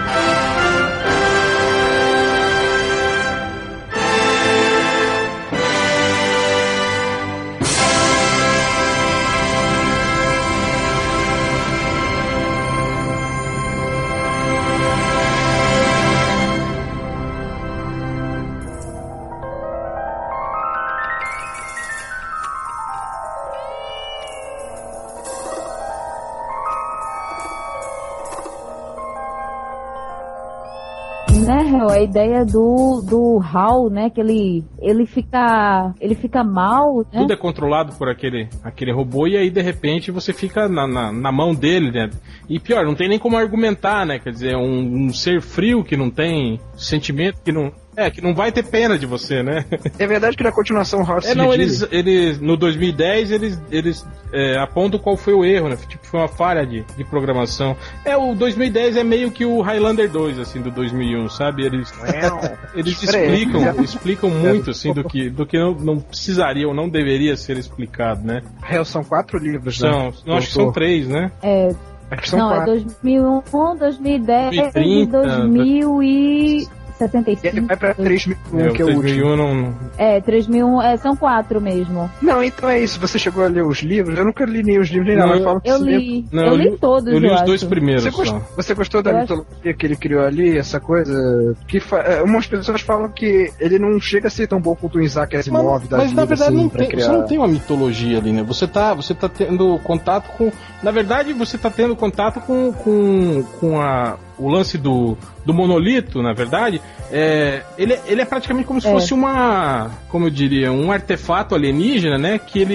Ideia do, do Hal, né, que ele, ele fica, ele fica mal, né? Tudo é controlado por aquele, aquele robô e aí de repente você fica na, na, na mão dele, né? E pior, não tem nem como argumentar, né? Quer dizer, um, um ser frio que não tem sentimento, que não. É, que não vai ter pena de você, né? É verdade que na continuação o House É, se não, eles, eles no 2010 eles, eles é, apontam qual foi o erro, né? Tipo, foi uma falha de, de programação. É, o 2010 é meio que o Highlander 2, assim, do 2001, sabe? Eles, [LAUGHS] eles explicam, explicam muito, assim, do que, do que não, não precisaria ou não deveria ser explicado, né? Hell, são quatro livros, né? São, não, acho que são três, né? É, Acho que são não, é quatro. 2001, 2010 e 2030, 2075. E ele vai pra 3001, É, que é o último. 2001 não. É, 3001, é, são quatro mesmo. Não, então é isso. Você chegou a ler os livros? Eu nunca li nem os livros nem nada, Não, mas falam que Eu esse li, Não, eu eu li li- todos, Eu li os acho. dois primeiros Você só. gostou, você gostou da Eu mitologia que ele criou ali, essa coisa? Que fa... é, Umas pessoas falam que ele não chega a ser tão bom quanto o Isaac Asimov mas vida, na verdade assim, não pra tem, criar... você não tem uma mitologia ali, né? Você tá, você tá tendo contato com. Na verdade, você tá tendo contato com, com, com a, o lance do, do monolito, na verdade. É, ele, ele é praticamente como se É. fosse uma. Como eu diria, um artefato alienígena, né? Que ele,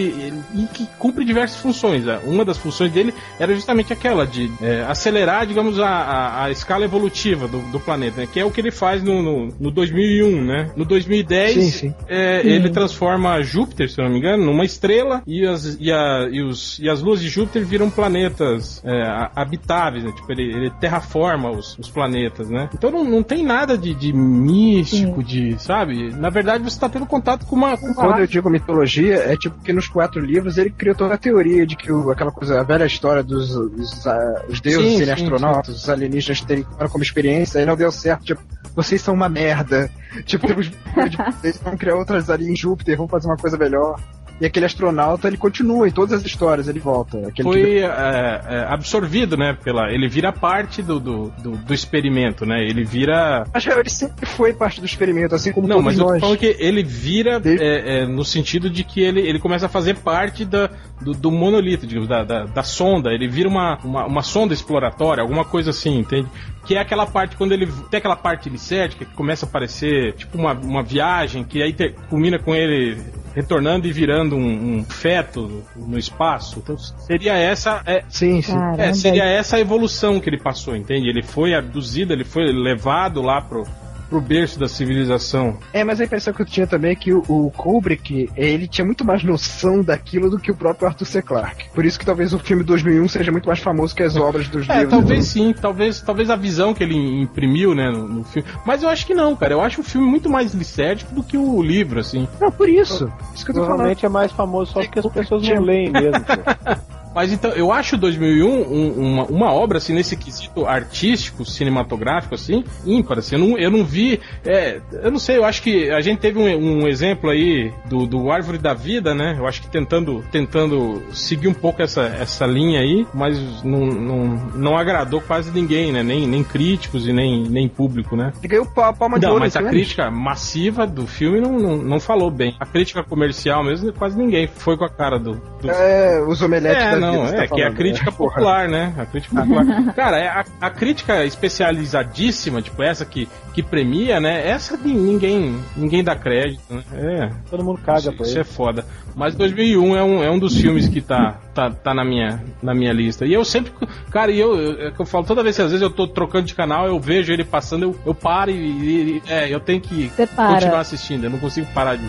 ele que cumpre diversas funções. Uma das funções dele era justamente aquela de é, acelerar, digamos, a, a, a escala evolutiva do, do planeta, né? Que é o que ele faz no, no, no 2001, né? No 2010, Sim, sim. é, Sim. ele transforma Júpiter, se não me engano, numa estrela e as, e a- e os, e as luas de Júpiter viram planetas é, habitáveis, né? Tipo, ele, ele terraforma os, os planetas, né? Então não, não tem nada de, de místico, de, sabe? Na verdade você tá tendo contato com uma. Com uma Quando eu digo mitologia, é tipo que nos quatro livros ele criou toda a teoria de que o- aquela coisa, a velha história dos os, ah, os deuses Sim, serem sim, astronautas, os alienígenas terem como experiência, aí não deu certo, tipo, vocês são uma merda. [LAUGHS] Tipo, temos [LAUGHS] eles vão criar outras ali em Júpiter, vão fazer uma coisa melhor. E aquele astronauta, ele continua em todas as histórias, ele volta. Aquele que- foi é, é, absorvido, né? Pela, ele vira parte do, do, do, do experimento, né? Ele vira. Mas ele sempre foi parte do experimento, assim como Não, mas eu nós. falando que ele vira Desde- é, é, no sentido de que ele, ele começa a fazer parte da, do, do monolito, digamos, da, da, da sonda. Ele vira uma, uma, uma sonda exploratória, alguma coisa assim, entende? Que é aquela parte, quando ele. Tem aquela parte licérgica que começa a parecer tipo uma, uma viagem, que aí te- culmina com ele retornando e virando um, um feto no espaço. Então seria essa. É, Sim, sim. Caramba. é, seria essa a evolução que ele passou, entende? Ele foi abduzido, ele foi levado lá pro, pro berço da civilização. É, mas a impressão que eu tinha também é que o, o Kubrick, ele tinha muito mais noção daquilo do que o próprio Arthur C. Clarke. Por isso que talvez o filme 2001 seja muito mais famoso que as obras dos É, livros. talvez sim, talvez, talvez a visão que ele imprimiu, né, no, no filme. Mas eu acho que não, cara. Eu acho o filme muito mais licérgico do que o livro, assim. Não, por isso. Isso que eu tô falando. Provavelmente é mais famoso só porque as pessoas não leem mesmo. [LAUGHS] Mas então, eu acho 2001 um- uma, uma obra, assim, nesse quesito artístico, cinematográfico, assim, ímpar, assim. Eu não, eu não vi. é, eu não sei, eu acho que a gente teve um, um exemplo aí do, do Árvore da Vida, né? Eu acho que tentando, tentando seguir um pouco essa, essa linha aí, mas não, não, não agradou quase ninguém, né? Nem, nem críticos e nem, nem público, né? Ele ganhou pa- palma de Não, ouro. mas a né? crítica massiva do filme não, não, não falou bem. A crítica comercial mesmo, quase ninguém foi com a cara do. do... É, os omeletes É, da não, é tá que é a falando, crítica né? Porra. popular, né? A crítica popular. [LAUGHS] Cara, é a, a crítica especializadíssima, tipo essa que, que premia, né? Essa ninguém, ninguém dá crédito, né? É. Todo mundo caga Isso, pra isso é foda. Mas 2001 é um, é um dos filmes que tá, tá, tá na, minha, na minha lista. E eu sempre. Cara, e eu, eu, é que eu falo toda vez que às vezes eu tô trocando de canal, eu vejo ele passando, eu, eu paro e, e- e- É, eu tenho que continuar assistindo. Eu não consigo parar de,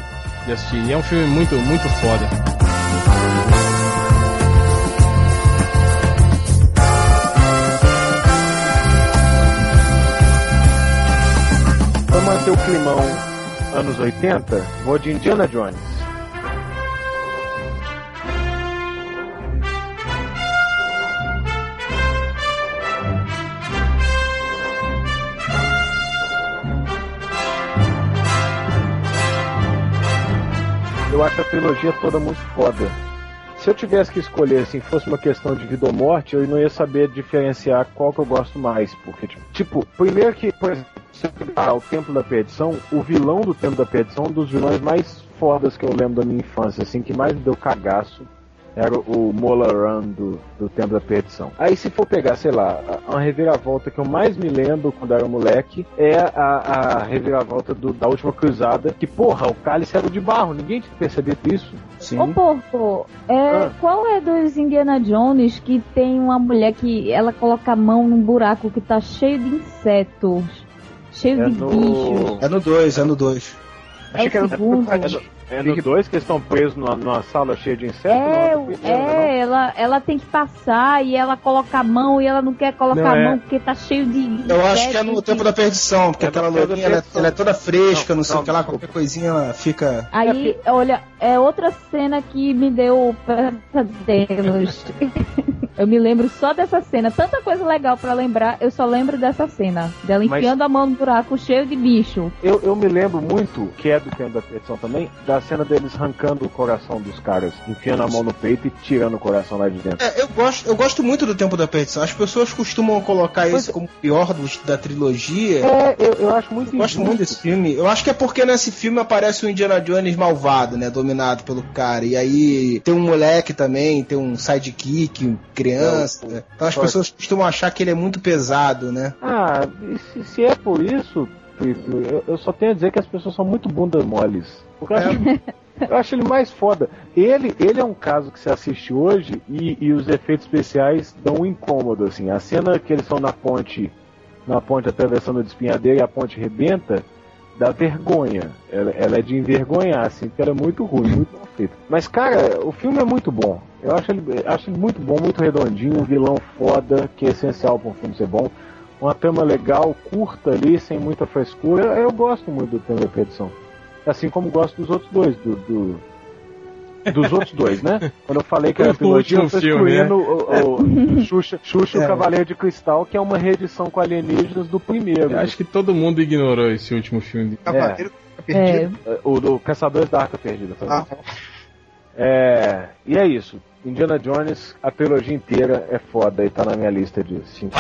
de assistir. E é um filme muito, muito foda. O climão anos 80, vou de Indiana Jones. Eu acho a trilogia toda muito foda. Se eu tivesse que escolher, assim, fosse uma questão de vida ou morte, eu não ia saber diferenciar qual que eu gosto mais. Porque, tipo, primeiro que, por se eu pegar o Templo da Perdição, o vilão do Templo da Perdição, um dos vilões mais fodas que eu lembro da minha infância, assim, que mais me deu cagaço, era o Molaran do, do Templo da Perdição. Aí se for pegar, sei lá, a, a reviravolta que eu mais me lembro quando era moleque é a, a reviravolta do- da última cruzada, que porra, o cálice era de barro, ninguém tinha percebido isso. Sim. Ô, Porco, é, Ah. qual é dos Indiana Jones que tem uma mulher que ela coloca a mão num buraco que tá cheio de insetos, cheio É de no- bichos? É no 2, é no 2. É o segundo. [LAUGHS] É no dois que eles estão presos numa, numa sala cheia de insetos? É, não, é ela, ela tem que passar e ela coloca a mão e ela não quer colocar Não, a é. mão porque tá cheio de. de Eu acho que é no tempo da perdição, porque É aquela lourinha ela, perdição. ela é toda fresca, não, Não, sei o que lá, qualquer coisinha ela fica. Aí, olha, é outra cena que me deu pesadelos. [LAUGHS] eu me lembro só dessa cena. Tanta coisa legal pra lembrar, eu só lembro dessa cena. Dela Mas- enfiando a mão no buraco cheio de bicho. Eu, eu me lembro muito, que é do tempo da perdição também, da cena deles arrancando o coração dos caras, enfiando a mão no peito e tirando o coração lá de dentro. É, eu gosto, eu gosto muito do tempo da perdição. As pessoas costumam colocar Pois esse como o pior dos, da trilogia. É, eu, eu acho muito Eu gosto muito desse filme. Eu acho que é porque nesse filme aparece o Indiana Jones malvado, né? Dominado pelo cara. E aí tem um moleque também, tem um sidekick, criança. Não, então as pessoas costumam achar que ele é muito pesado, né? Ah, e se, se é por isso, eu, eu só tenho a dizer que as pessoas são muito bundas moles. Porque eu acho, eu acho ele mais foda. Ele, ele é um caso que você assiste hoje e, e os efeitos especiais dão um incômodo, assim. A cena que eles estão na ponte, na ponte atravessando a espinhadeira e a ponte rebenta, dá vergonha. Ela, ela é de envergonhar, assim, porque ela é muito ruim, muito mal feita. Mas, cara, o filme é muito bom. Eu acho ele, acho ele muito bom, muito redondinho, um vilão foda, que é essencial para um filme ser bom. uma trama legal, curta ali, sem muita frescura. Eu, eu gosto muito do tema da perdição. Assim como gosto dos outros dois, do, do- dos outros dois, né? Quando eu falei que era [LAUGHS] O trilogia, eu último tô filme, excluindo o, o Xuxa, Xuxa e É. o Cavaleiro de Cristal, que é uma reedição com alienígenas do primeiro. Eu acho que todo mundo ignorou esse último filme. Cavaleiro tá É, perdido. O do Caçadores da Arca Perdida. tá Ah, É, e é isso. Indiana Jones, a trilogia inteira é foda e tá na minha lista de cinco.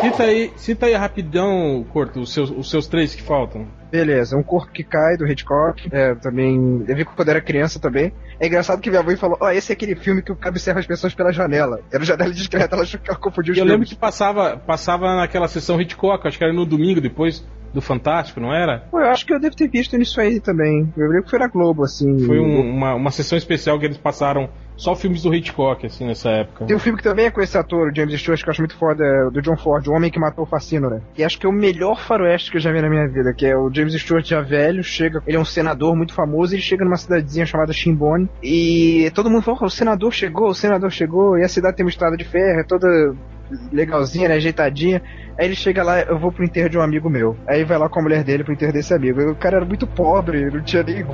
Cita aí, cita aí rapidão, Corto, os seus, os seus três que faltam. Beleza, um corpo que cai do Hitchcock. É, também. Eu vi quando era criança também. É engraçado que minha mãe falou: Ó, esse é aquele filme que o cara observa as pessoas pela janela. Era janela discreta, ela achou [LAUGHS] que ela confundiu os eu lembro filmes. que passava, passava naquela sessão Hitchcock, acho que era no domingo depois do Fantástico, não era? Pô, eu acho que eu devo ter visto nisso aí também. Eu lembro que foi na Globo, assim. Foi um- uma, uma sessão especial que eles passaram só filmes do Hitchcock, assim, nessa época. Tem um filme que também é com esse ator, o James Stewart, que eu acho muito foda, é do John Ford, O Homem que Matou o Facínora. né? E acho que é o melhor faroeste que eu já vi na minha vida, que é o James Stewart já velho, chega, ele é um senador muito famoso, ele chega numa cidadezinha chamada Shimbone, e todo mundo fala, "Oh, o senador chegou, o senador chegou, e a cidade tem uma estrada de ferro, é toda legalzinha, né, ajeitadinha. Aí ele chega lá, eu vou pro enterro de um amigo meu. Aí vai lá com a mulher dele pro enterro desse amigo. O cara era muito pobre, não tinha nem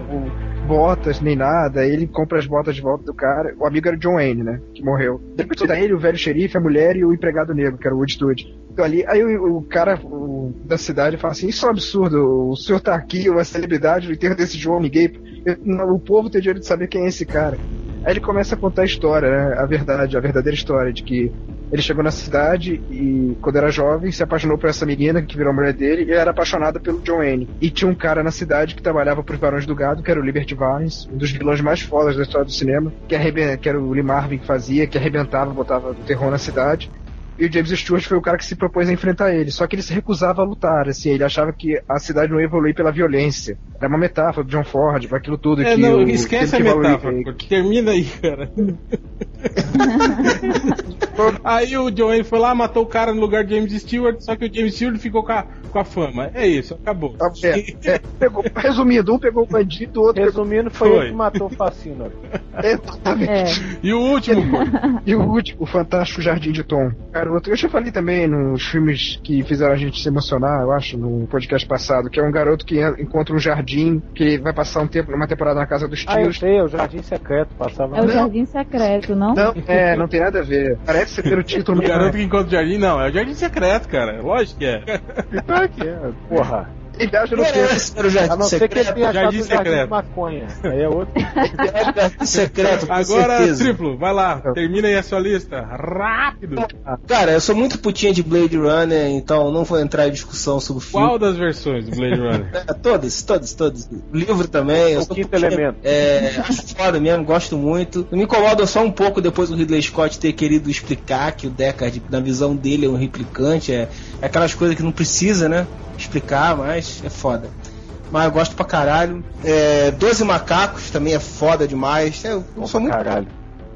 botas, nem nada. Aí ele compra as botas de volta do cara. O amigo era o John Wayne, né? Que morreu. Depois da ele, o velho xerife, a mulher e o empregado negro, que era o Woodstood. Então ali, aí o, o cara o- da cidade fala assim, isso é um absurdo, o senhor tá aqui, uma celebridade no enterro desse João Gay. Eu- O povo tem direito de saber quem é esse cara. Aí ele começa a contar a história, né? A verdade, a verdadeira história de que ele chegou na cidade e, quando era jovem, se apaixonou por essa menina que virou a mulher dele e era apaixonada pelo John Wayne. E tinha um cara na cidade que trabalhava pros Barões do Gado, que era o Liberty Valens, um dos vilões mais fodas da história do cinema, que, que era o Lee Marvin que fazia, que arrebentava, botava terror na cidade. E o James Stewart foi o cara que se propôs a enfrentar ele. Só que ele se recusava a lutar, assim, ele achava que a cidade não ia evoluir pela violência. Era uma metáfora do John Ford, para aquilo tudo É, que não, o- esquece a metáfora, porque termina aí, cara. [LAUGHS] [LAUGHS] aí o John Wayne foi lá, matou o cara no lugar de James Stewart, só que o James Stewart ficou com a, com a fama. É isso, acabou. É, é, pegou, resumindo, um pegou o bandido, o outro Resumindo, foi, Foi. ele que matou o pegou. [LAUGHS] Exatamente. é. E o último? [LAUGHS] E o último, o Fantástico Jardim de Tom. Garoto, eu já falei também nos filmes que fizeram a gente se emocionar, eu acho, no podcast passado, que é um garoto que en- encontra um jardim, que vai passar um tempo, uma temporada na casa dos Ah, eu tios. sei, é o Jardim Secreto, passava É o Não. Jardim Secreto, não? Não, é, não tem nada a ver. Parece ser o título O garoto que encontra o jardim, não, é o jardim secreto, cara. Lógico que é. Claro que é, porra. Ele viaja no Não tempo. o A ser que ele Secreto. tenha achado Jardim o Secreto. maconha. Aí é outro. O Jardim Secreto, Agora, certeza. triplo, vai lá, termina aí a sua lista. Rápido. Cara, eu sou muito putinha de Blade Runner, então não vou entrar em discussão sobre o filme. Qual das versões do Blade Runner? [LAUGHS] É, todas, todas, todas. Livro também. eu O quinto putinha- elemento. É, acho foda mesmo, gosto muito. Me incomoda só um pouco depois do Ridley Scott ter querido explicar que o Deckard, na visão dele, é um replicante. É, é aquelas coisas que não precisa, né? Explicar, mas é foda. Mas eu gosto pra caralho. É, Doze Macacos também é foda demais. É, Eu, eu sou muito, Caralho.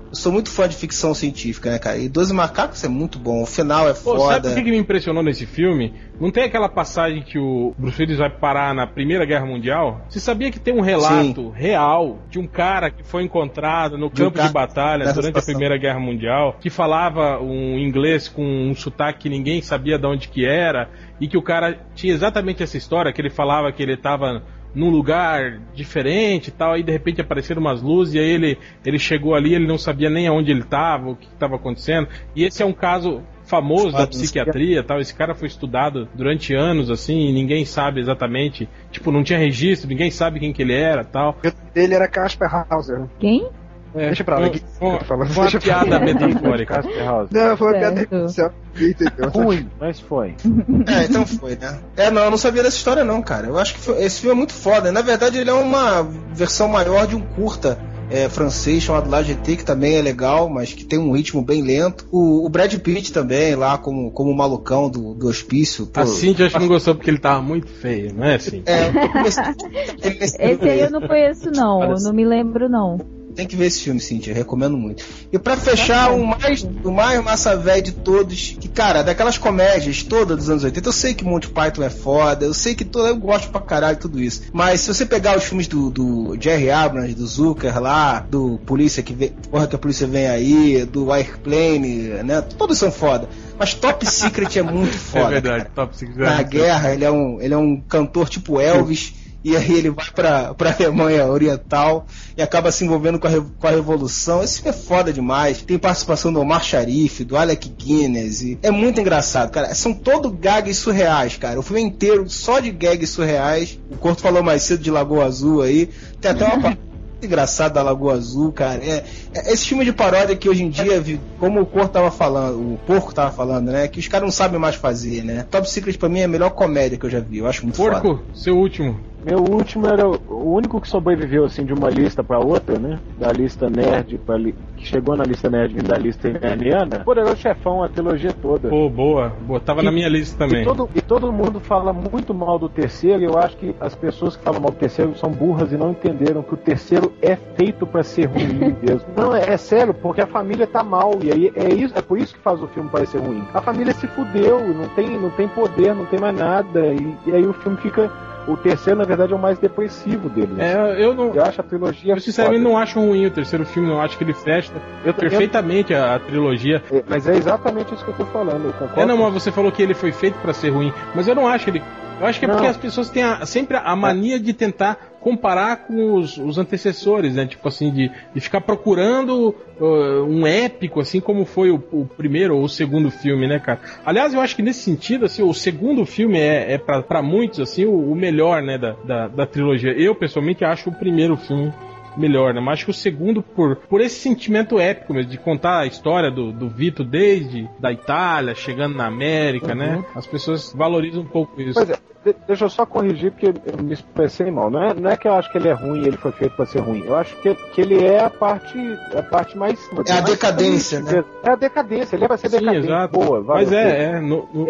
Eu sou muito fã de ficção científica, né, cara? E Doze Macacos é muito bom. O final é Pô, sabe foda. o que, me impressionou nesse filme? Não tem aquela passagem que o Bruce Willis vai parar na Primeira Guerra Mundial? Você sabia que tem um relato real de um cara que foi encontrado no De um campo cara de batalha durante a. Primeira Guerra Mundial, que falava um inglês com um sotaque que ninguém sabia de onde que era, e que o cara tinha exatamente essa história, que ele falava que ele estava num lugar diferente e tal, aí de repente apareceram umas luzes e aí ele, ele chegou ali, ele não sabia nem aonde ele estava, o que estava acontecendo. E esse é um caso famoso da Foda, psiquiatria tal. Esse cara foi estudado durante anos, assim, e ninguém sabe exatamente. Tipo, não tinha registro, ninguém sabe quem que ele era tal. Dele era Casper Hauser. né? Quem? É, Deixa pra lá, foi- foi- Eu tô falando, [LAUGHS] foi uma piada metafórica. Não, foi uma Certo. piada? Ruim, mas foi. [LAUGHS] É, então foi, né? É, não, eu não sabia dessa história não, cara. Eu acho que foi- esse filme é muito foda. Na verdade, ele é uma versão maior de um curta é, francês chamado La GT, que também é legal, mas que tem um ritmo bem lento. O, o Brad Pitt também, lá como, como o malucão do, do hospício. Pô, A Cintia acho que não gostou porque ele tava muito feio, não é assim? É, esse, [LAUGHS] esse, aí eu não conheço, não. Eu Parece- não me lembro, não. Tem que ver esse filme, Cintia, recomendo muito. E pra fechar, o mais, o mais massa velho de todos, que, cara, daquelas comédias todas dos anos 80, eu sei que Monty Python é foda, eu sei que todo, eu gosto pra caralho de tudo isso. Mas se você pegar os filmes do, do Jerry Abrams, do Zucker lá, do Polícia que vem, porra que a polícia vem aí, do Airplane, né? Todos são foda. Mas Top Secret é muito [LAUGHS] foda. é verdade, cara. Top Secret. Na guerra, ele é um, ele é um cantor tipo Elvis. E aí ele vai pra, pra Alemanha Oriental e acaba se envolvendo com a, com a Revolução. Esse filme é foda demais. Tem participação do Omar Sharif, do Alec Guinness. e é muito engraçado, cara. São todos gags surreais, cara. O filme inteiro só de gags surreais. O Corto falou mais cedo de Lagoa Azul aí. Tem até uma parte engraçada da Lagoa Azul, cara. É, é- esse filme de paródia que hoje em dia, como o Corto tava falando, o Porco tava falando, né? Que os caras não sabem mais fazer, né? Top Secret pra mim é a melhor comédia que eu já vi. Eu acho muito foda. Porco, seu último. Meu último era o único que sobreviveu assim de uma lista pra outra, né? Da lista nerd pra li... que chegou na lista nerd e da lista nerdiana. Poderoso Chefão, a trilogia toda. Pô, boa. boa. Tava na minha lista também. E todo, e todo mundo fala muito mal do terceiro, e eu acho que as pessoas que falam mal do terceiro são burras e não entenderam que o terceiro é feito pra ser ruim [LAUGHS] mesmo. Não, é, é sério, porque a família tá mal, e aí é, isso, é por isso que faz o filme parecer ruim. A família se fudeu, não tem, não tem poder, não tem mais nada, e, e aí o filme fica. O terceiro, na verdade, é o mais depressivo deles. É, eu não. Eu acho a trilogia. Eu sinceramente foda. não acho ruim o terceiro filme, eu acho que ele fecha Eu- perfeitamente a, a trilogia. eu- é, mas é exatamente isso que eu tô falando. Eu concordo. É, não, mas você falou que ele foi feito pra ser ruim, mas eu não acho ele. Eu acho que é Não. porque as pessoas têm a- sempre a mania de tentar comparar com os, os antecessores, né? Tipo assim, de, de ficar procurando uh, um épico, assim como foi o, o primeiro ou o segundo filme, né, cara? Aliás, eu acho que nesse sentido, assim, o segundo filme é, é pra pra muitos, assim, o, o melhor, né, da, da, da trilogia. Eu, pessoalmente, acho o primeiro filme melhor, né? Mas acho que o segundo, por, por esse sentimento épico mesmo, de contar a história do, do Vito desde da Itália, chegando na América, né? As pessoas valorizam um pouco isso. Pois é, deixa eu só corrigir porque eu me expressei mal. Não é, não é que eu acho que ele é ruim e ele foi feito pra ser ruim. Eu acho que, que ele é a parte, a parte mais. É a mais decadência, né? É a decadência, ele é pra ser Sim, decadente. exato. Boa, vai, Mas é, é. no- no-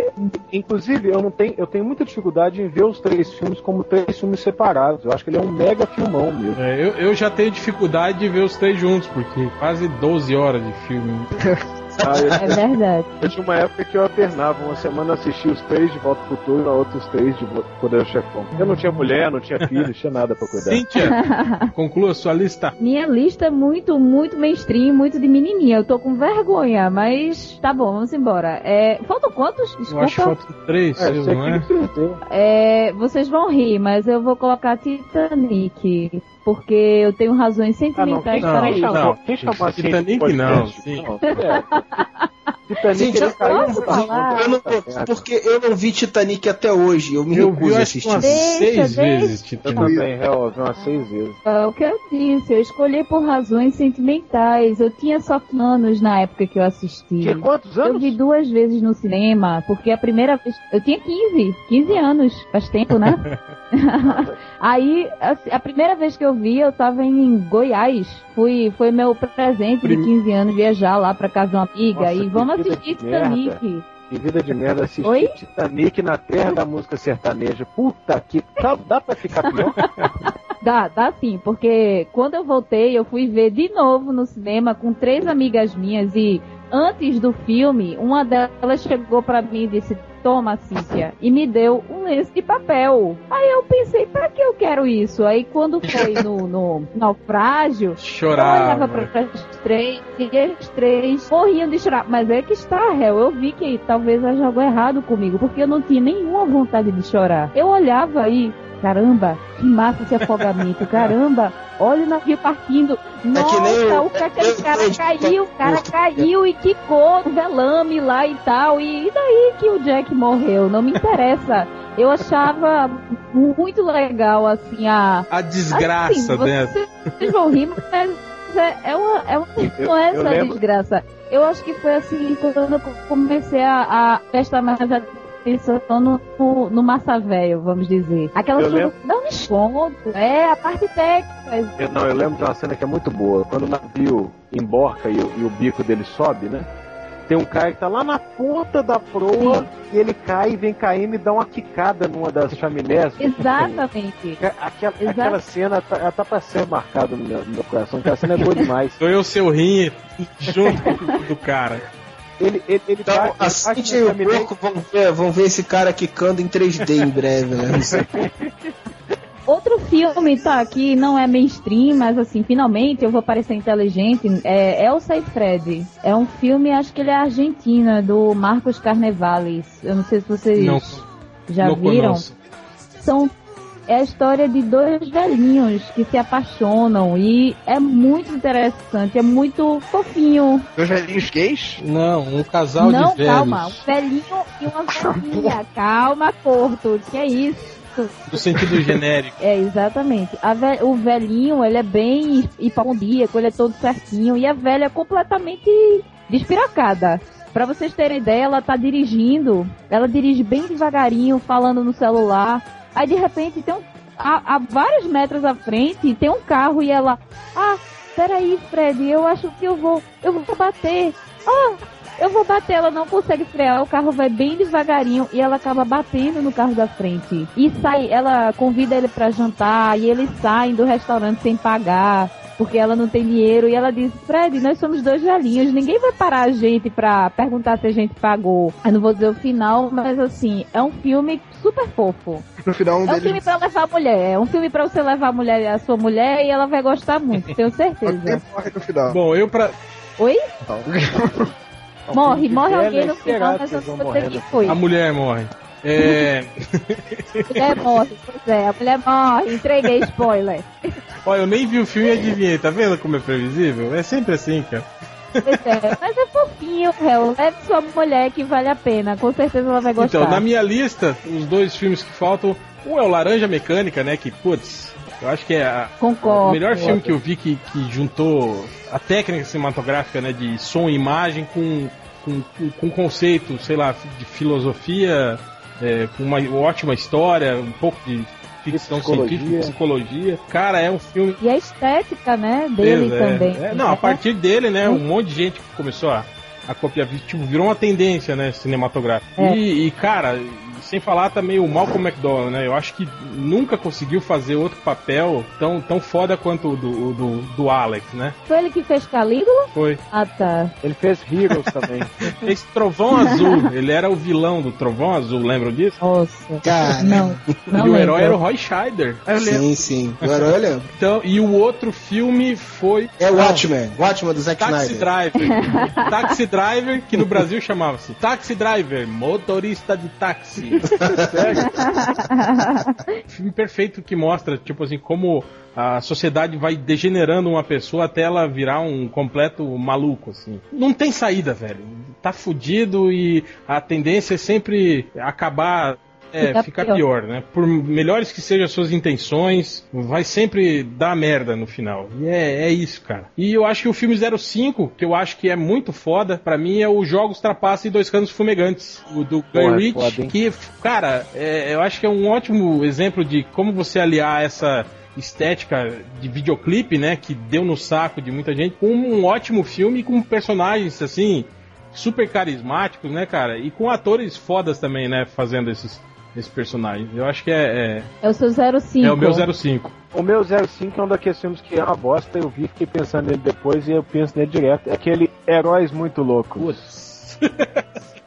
Inclusive, eu não tenho, eu tenho muita dificuldade em ver os três filmes como três filmes separados. Eu acho que ele é um mega filmão mesmo. é, eu, eu já tenho dificuldade de ver os três juntos, porque quase 12 horas de filme. [LAUGHS] Ah, eu, É verdade. eu tinha uma época que eu alternava. Uma semana eu assistia os três de Volta ao Futuro, na outra os três de Poder Chefão. Eu não tinha mulher, não tinha filho, não tinha nada pra cuidar. Cíntia, [LAUGHS] conclua sua lista. Minha lista é muito, muito mainstream, muito de menininha. Eu tô com vergonha, mas tá bom, vamos embora. É, faltam quantos? Eu acho que Desculpa. faltam três, É, não é? É, vocês vão rir, mas eu vou colocar Titanic. Porque eu tenho razões Ah, não. sentimentais Quem, Não, para isso. chamou, não. quem chamou? Titanic no não, sim. Não, é. Titanic Gente, ele eu caiu posso no falar? Eu não- porque eu não vi Titanic até hoje. Eu me Eu vi recuso a que assistir. umas Deixa, seis deixa. vezes Eu Titanic. também, real, eu vi umas seis vezes. É o que eu disse, eu escolhi por razões sentimentais. Eu tinha só anos na época que eu assisti. Tinha quantos Eu anos? vi duas vezes no cinema, porque a primeira vez. Eu tinha 15, 15 anos, faz tempo, né? [LAUGHS] Aí, a, a primeira vez que eu vi, eu tava em Goiás. Fui, foi meu presente de Prim- 15 anos viajar lá pra casa de uma amiga Nossa, e que vamos assistir merda. Titanic. Que vida de merda assistir Oi? Titanic na terra da música sertaneja. Puta que. Dá, dá pra ficar pior? [LAUGHS] Dá, dá sim, porque quando eu voltei, eu fui ver de novo no cinema com três amigas minhas e antes do filme, uma delas chegou pra mim e disse: Toma, Cíntia, e me deu um lenço de papel. Aí eu pensei: pra que eu quero isso? Aí quando foi no, no naufrágio, eu olhava Chorava. para as três e as três morriam de chorar. Mas é que está, réu. Eu vi que talvez haja algo errado comigo, porque eu não tinha nenhuma vontade de chorar. Eu olhava aí, caramba, que massa esse afogamento, [LAUGHS] caramba, olha o navio partindo. Nossa, nem o- que aquele eu- cara caiu, o cara caiu e quicou no velame lá e tal. E, e daí que o Jack morreu? Não me interessa. Eu achava muito legal, assim, a, A desgraça Assim, dela. vocês vão rir, mas é, é uma, é uma, Eu- não é lembro- desgraça. Eu acho que foi assim, quando eu comecei a, a prestar mais atenção no, no, no massa velho, vamos dizer. Aquela Eu lembro- não me escondo, é a parte técnica. Eu, não, eu lembro de uma cena que é muito boa. Quando o navio emborca e, o- e o bico dele sobe, né? Tem um cara que tá lá na ponta da proa e ele cai e vem caindo e dá uma quicada numa das chaminés. Exatamente. [LAUGHS] Aquela, Exato. aquela cena tá, ela tá pra ser marcada no meu, no meu coração, aquela cena é boa demais. [LAUGHS] Sou eu seu rim junto do cara. Ele, ele, ele Então, bate- a ele bate o chaminés- Porco vão ver, vão ver esse cara quicando em 3D em breve, né? [LAUGHS] Outro filme, tá, que não é mainstream, mas assim, finalmente eu vou parecer inteligente, é Elsa e Fred. É um filme, acho que ele é argentina, do Marcos Carnevales. Eu não sei se vocês Não, já não viram. conosco. São é a história de dois velhinhos que se apaixonam e é muito interessante, é muito fofinho. Dois velhinhos gays? Não, um casal não, de velhos. calma, um velhinho e uma [LAUGHS] velhinha. calma, Corto, que é isso? No sentido [LAUGHS] genérico. É, exatamente. A ve- o velhinho, ele é bem hipocondríaco, ele é todo certinho, e a velha é completamente despiracada. Pra vocês terem ideia, ela tá dirigindo, ela dirige bem devagarinho, falando no celular, aí de repente tem um, a, a vários metros à frente, tem um carro e ela, ah, peraí Fred, eu acho que eu vou, eu vou bater, ah, eu vou bater, ela não consegue frear, o carro vai bem devagarinho e ela acaba batendo no carro da frente. E sai, ela convida ele pra jantar e eles saem do restaurante sem pagar. Porque ela não tem dinheiro e ela diz, Fred, nós somos dois velhinhos, ninguém vai parar a gente pra perguntar se a gente pagou. Eu não vou dizer o final, mas assim, é um filme super fofo. No final, um É um deles. filme pra levar a mulher, é um filme pra você levar a mulher, a sua mulher e ela vai gostar muito, tenho certeza. Morre no final. Bom, eu pra. Oi? Morre, morre alguém no final, mas eu não morrer quem foi. A mulher morre. É. Mulher morre, pois é, a mulher morre, entreguei spoiler. Olha, eu nem vi o filme e adivinhei, tá vendo como é previsível? É sempre assim, cara. É, mas é fofinho, réu. Leve sua mulher que vale a pena, com certeza ela vai gostar. Então, na minha lista, os dois filmes que faltam, um é o Laranja Mecânica, né? Que, putz, eu acho que é a- Concordo. o melhor filme que eu vi que, que juntou a técnica cinematográfica, né? De som e imagem com, com, com, com conceito, sei lá, de filosofia, é, com uma ótima história, um pouco de ficção Psicologia. científica, psicologia. Cara, é um filme E a estética, né, dele é, também. é. não, a partir dele, né, um monte de gente começou a, a copiar, tipo, virou uma tendência, né, cinematográfica. É. E, e, cara, sem falar também o Malcolm McDowell, né, eu acho que nunca conseguiu fazer outro papel tão, tão foda quanto o do, do, do Alex, né, Foi ele que fez Calígula? foi. Ah, tá. Ele fez Heroes também. [LAUGHS] Fez Trovão Azul, ele era o vilão do Trovão Azul, lembram disso? Nossa. Cara, Não, não e o lembro. herói era o Roy Scheider. sim, sim. O herói eu lembro. Então, e o outro filme foi É o Watchmen. Watchmen do Zack Taxi Snyder. Driver. [LAUGHS] Taxi Driver, que no Brasil chamava-se Taxi Driver, motorista de táxi. [LAUGHS] Filme perfeito que mostra, tipo assim, como a sociedade vai degenerando uma pessoa até ela virar um completo maluco, assim. Não tem saída, velho. Tá fudido e a tendência é sempre acabar. É, Fica ficar pior. pior, né? Por melhores que sejam as suas intenções, vai sempre dar merda no final. E é, é isso, cara. E eu acho que o filme 05, que eu acho que é muito foda, pra mim é o Jogos Trapaça e Dois Canos Fumegantes. O do Guy Porra, Ritchie, que, cara, é, eu acho que é um ótimo exemplo de como você aliar essa estética de videoclipe, né, que deu no saco de muita gente, com um ótimo filme com personagens, assim, super carismáticos, né, cara? E com atores fodas também, né, fazendo esses, esses personagens. Eu acho que é, É o seu 05. é, é o meu 05. O meu 05 é um daqueles filmes que é uma bosta, eu vi, fiquei pensando nele depois e eu penso nele direto. É aquele Heróis Muito Loucos. Putz. [LAUGHS]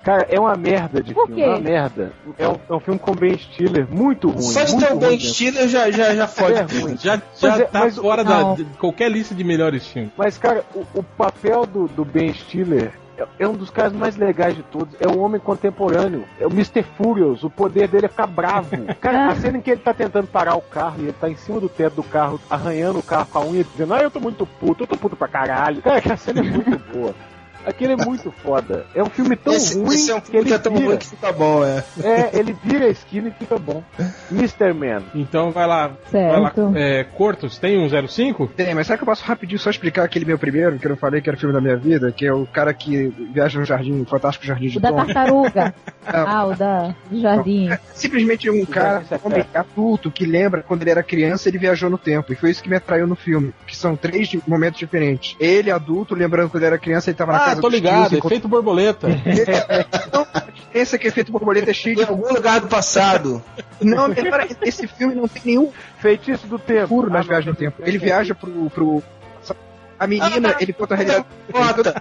Cara, é uma merda de Por filme, quê? é uma merda. É um, é um filme com Ben Stiller, muito ruim. Só de ter o Ben Stiller já, já, já É fode. ruim. [LAUGHS] Já, já é, tá mas- fora da, de qualquer lista de melhores filmes. Mas, cara, o, o papel do, do Ben Stiller é, é um dos caras mais legais de todos. É um homem contemporâneo. É o Mr. Furious. O poder dele é ficar bravo. [LAUGHS] Cara, a cena em que ele tá tentando parar o carro e ele tá em cima do teto do carro, arranhando o carro com a unha, dizendo, ah, eu tô muito puto, eu tô puto pra caralho. Cara, aquela cena é muito boa. Aquele é muito foda. É um filme tão Esse, ruim esse é um que filme ele que é tão vira. ruim que fica bom, é. É, ele vira a esquina e fica bom. Mr. Man. Então vai lá. Vai lá. Certo. É, Cortos, tem um 05? Tem, mas será que eu posso rapidinho só explicar aquele meu primeiro, que eu não falei que era o filme da minha vida, que é o cara que viaja no jardim, o fantástico jardim de O da Tom. tartaruga. [LAUGHS] Não. ah, o da do jardim. Simplesmente um cara, um homem adulto, que lembra quando ele era criança, ele viajou no tempo. E foi isso que me atraiu no filme. Que são três momentos diferentes. Ele, adulto, lembrando quando ele era criança, ele tava na Ah, casa. Ah, tô ligado, efeito borboleta. Não, [LAUGHS] esse aqui, efeito borboleta, é cheio Em de... algum lugar do passado. [LAUGHS] Não, repara, esse filme não tem nenhum Feitiço do tempo. furo nas Ah, viagens no tempo. Ele viaja pro... pro... A menina, ele conta a realidade.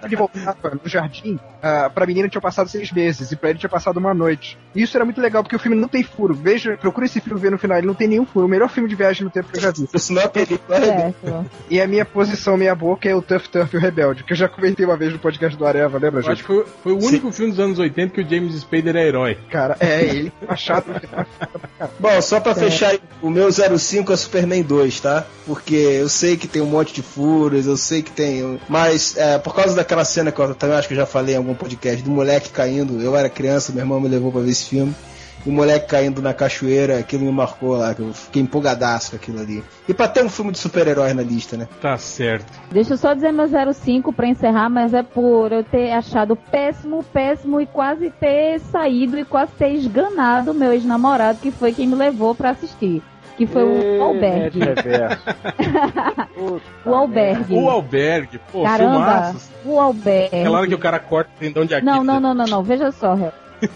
Ele voltava no jardim, ah, pra menina tinha passado seis meses e pra ele tinha passado uma noite. E isso era muito legal, porque o filme não tem furo. Veja, procura esse filme ver no final, ele não tem nenhum furo. O melhor filme de viagem no tempo que eu já vi. Isso não é película. é Certo. E a minha posição meia boca é o Tough Tough e o Rebelde, que eu já comentei uma vez no podcast do Areva, lembra, Eu acho gente? que foi, foi o único filme dos anos 80 que o James Spader é herói. Cara, é, ele é chato. Bom, só pra fechar, o meu 05 é Superman 2, tá? Porque eu sei que tem um monte de furos, eu sei que tem. Mas é, por causa daquela cena que eu também acho que eu já falei em algum podcast, do moleque caindo, eu era criança, meu irmão me levou pra ver esse filme. E o moleque caindo na cachoeira, aquilo me marcou lá, que eu fiquei empolgadaço com aquilo ali. E pra ter um filme de super-heróis na lista, né? Tá certo. Deixa eu só dizer meu 05 pra encerrar, mas é por eu ter achado péssimo, péssimo e quase ter saído e quase ter esganado meu ex-namorado, que foi quem me levou pra assistir. Que foi [LAUGHS] o Alberg. Net reverso. Puta O Alberg. O Albergue, pô, Caramba, filmaços. o Alberg. Aquela hora que o cara corta o tendão de Aquiles. Não, não, não, não, não. Veja só, Hel. [LAUGHS]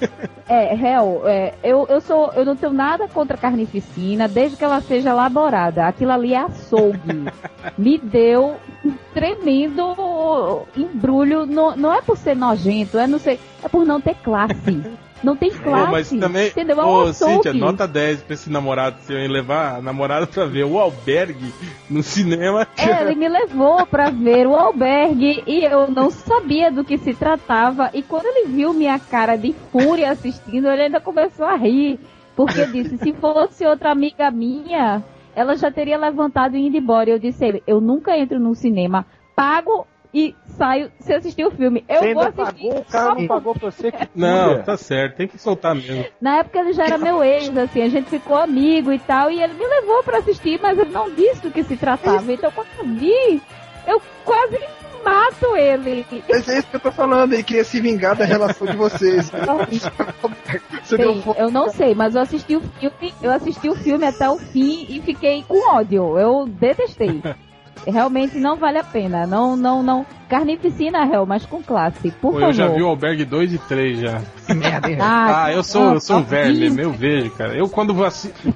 É, Hel, é, eu, eu sou. Eu não tenho nada contra carnificina, desde que ela seja elaborada. Aquilo ali é açougue. [LAUGHS] Me deu um tremendo embrulho. Não, não é por ser nojento, é não sei. É por não ter classe. Não tem classe. Mas também, entendeu? É ô. Cíntia, nota 10 pra esse namorado seu em levar a namorada pra ver o Albergue no cinema. É, ele me levou pra ver o albergue e eu não sabia do que se tratava. E quando ele viu minha cara de fúria assistindo, ele ainda começou a rir. Porque disse: se fosse outra amiga minha, ela já teria levantado e ido embora. E eu disse: a ele, eu nunca entro num cinema, pago e saio se assistir o filme. Eu Você vou assistir. pagou, o cara não pagou pra você que Não, tá certo, tem que soltar mesmo. Na época ele já era meu ex, assim, a gente ficou amigo e tal, e ele me levou pra assistir, mas ele não disse do que se tratava. Então quando eu vi, eu quase mato ele. Mas é isso que eu tô falando, ele queria se vingar da relação de vocês. [LAUGHS] Você deu Sim, fo- eu não sei, mas eu assisti o filme, eu assisti o filme até o fim e fiquei com ódio. Eu detestei. [LAUGHS] Realmente não vale a pena. Não, não, não. Carnificina, réu, mas com classe. Por Pô, favor. eu já vi o Albergue 2 e 3 já. merda? Ah, Ah, eu sou, eu sou um ah, verme isso. mesmo, eu vejo, cara. Eu quando,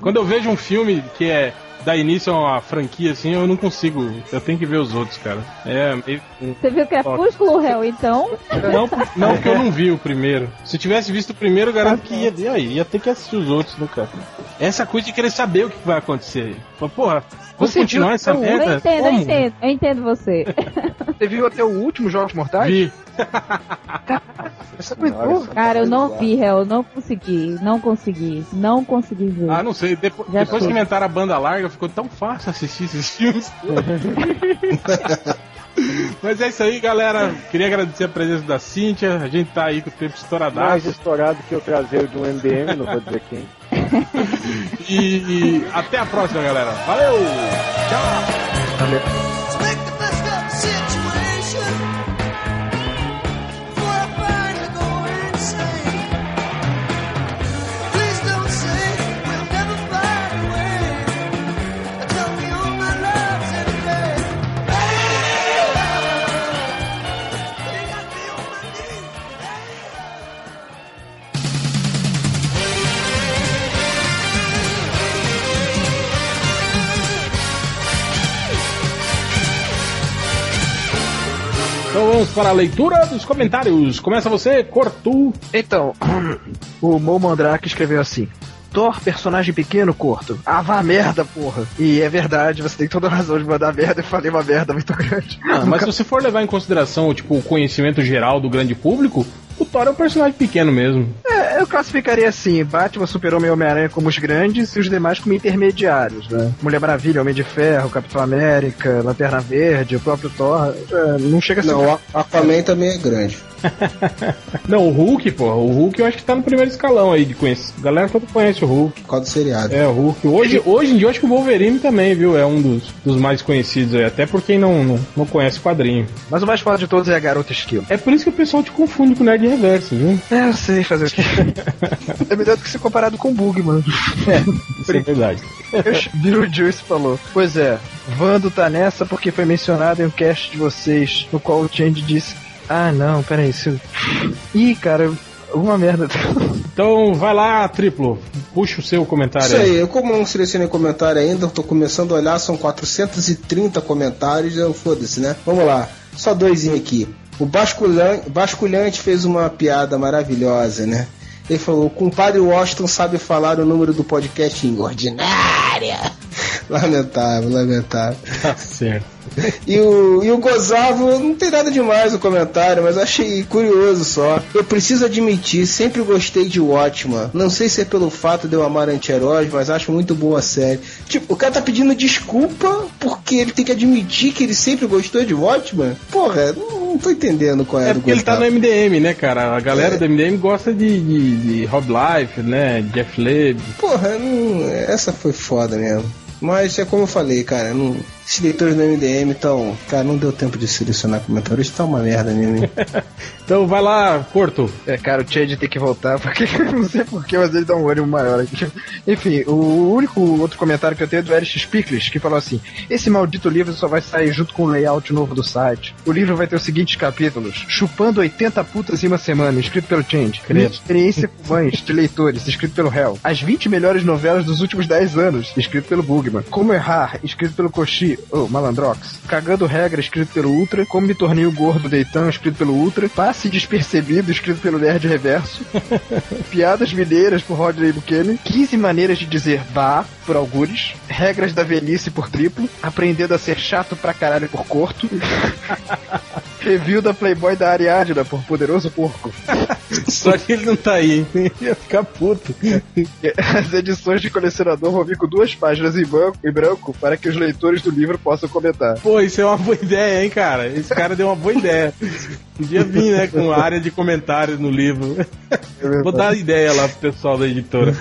quando eu vejo um filme que é dá início a uma franquia assim, eu não consigo. Eu tenho que ver os outros, cara. É meio. Você viu Crepúsculo, réu, então? Não, não, porque eu não vi o primeiro. Se eu tivesse visto o primeiro, eu garanto que ia, ia, ia ter que assistir os outros, né, cara? Essa coisa de querer saber o que vai acontecer. Fala, Porra, vamos Você continuar viu essa o- Eu merda? entendo, eu Como? entendo, eu entendo você. Você viu até o último Jogos Mortais? Vi. Cara, eu não vi, eu não consegui, não consegui, não consegui ver. Ah, não sei. Depo- Já depois sei. que inventaram a banda larga, ficou tão fácil assistir esses filmes. [LAUGHS] Mas é isso aí, galera. Queria agradecer a presença da Cíntia. A gente tá aí com o tempo Mais estouradaço. estourado que o traseiro de um MDM, não vou dizer quem. [LAUGHS] E até a próxima, galera. Valeu! To make para a leitura dos comentários. Começa você, Cortu. Então, [CLEARS THROAT] o Mo Mandrake escreveu assim. Thor, personagem pequeno, curto. Ah, vá merda, porra. E é verdade, você tem toda a razão de mandar merda. Eu falei uma merda muito [LAUGHS] grande. Ah, mas se você for levar em consideração tipo, o conhecimento geral do grande público, o Thor é um personagem pequeno mesmo. É, eu classificaria assim: Batman, Super-Homem e Homem-Aranha como os grandes e os demais como intermediários, né? Mulher Maravilha, Homem de Ferro, Capitão América, Lanterna Verde, o próprio Thor. é, não chega a ser. Não, o Aquaman também é grande. [LAUGHS] Não, o Hulk, pô, o Hulk eu acho que tá no primeiro escalão aí de conhecer. A galera toda conhece o Hulk. Causa do seriado. É, o Hulk. Hoje, hoje em dia eu acho que o Wolverine também, viu? É um dos, dos mais conhecidos aí, até por quem não, não, não conhece o quadrinho. Mas o mais foda de todos é a Garota Esquilo. É por isso que o pessoal te confunde com o Nerd Reverso, viu? É, eu sei fazer o quê. [LAUGHS] é melhor do que ser comparado com o Bug, mano. Isso é verdade. [LAUGHS] Bill Juice falou. Pois é, Vando tá nessa porque foi mencionado em um cast de vocês, no qual o Change disse Ah, não, peraí. Isso... Ih, cara, alguma merda. [LAUGHS] Então vai lá, triplo. Puxa o seu comentário Isso aí, eu como não selecionei comentário ainda, tô começando a olhar, são 430 comentários, eu foda-se, né? Vamos lá, só dois aqui. O Basculhante, fez uma piada maravilhosa, né? Ele falou: o compadre Washington sabe falar o número do podcast em ordinária. [LAUGHS] Lamentável, lamentável. Tá certo. E o, e o Gozavo, não tem nada demais no comentário, mas achei curioso só. Eu preciso admitir, sempre gostei de Watchman. Não sei se é pelo fato de eu amar anti-heróis, mas acho muito boa a série. Tipo, o cara tá pedindo desculpa porque ele tem que admitir que ele sempre gostou de Watchman? Porra, não, não tô entendendo qual é, É porque ele tá no. MDM, né, cara? A galera É. do MDM gosta de, de, de Rob Life, né? Jeff Leb. Porra, não- essa foi foda mesmo. Mas é como eu falei, cara, não, esses leitores do MDM estão. Cara, não deu tempo de selecionar comentários, isso tá uma merda mesmo. hein? [LAUGHS] Então vai lá, Porto. É, cara, o Chad tem que voltar, porque [LAUGHS] não sei porquê, mas ele dá um ânimo maior aqui. Enfim, o único outro comentário que eu tenho é do Erich Spickles, que falou assim: Esse maldito livro só vai sair junto com o layout novo do site. O livro vai ter os seguintes capítulos: Chupando 80 putas em uma semana, escrito pelo Change. Minha experiência com mães de leitores, escrito pelo Hell. As 20 melhores novelas dos últimos 10 anos, escrito pelo Bugman. Como Errar, escrito pelo Koshi, ou Malandrox. Cagando Regra, escrito pelo Ultra. Como Me Tornei o Gordo Deitão, escrito pelo Ultra. Passe Despercebido, escrito pelo Nerd Reverso. [LAUGHS] Piadas Mineiras, por Rodney Buchanan. 15 maneiras de dizer vá, por Algures. Regras da Velhice, por Triplo. Aprendendo a ser chato pra caralho, por Corto. [LAUGHS] Review da Playboy da Ariadna, por Poderoso Porco. [LAUGHS] Só que ele não tá aí, hein? [LAUGHS] Ia ficar puto. As edições de colecionador vão vir com duas páginas em branco, em branco para que os leitores do livro possam comentar. Pô, isso é uma boa ideia, hein, cara? Esse cara deu uma boa ideia. Podia vir, né, com a área de comentários no livro. Vou dar ideia lá pro pessoal da editora.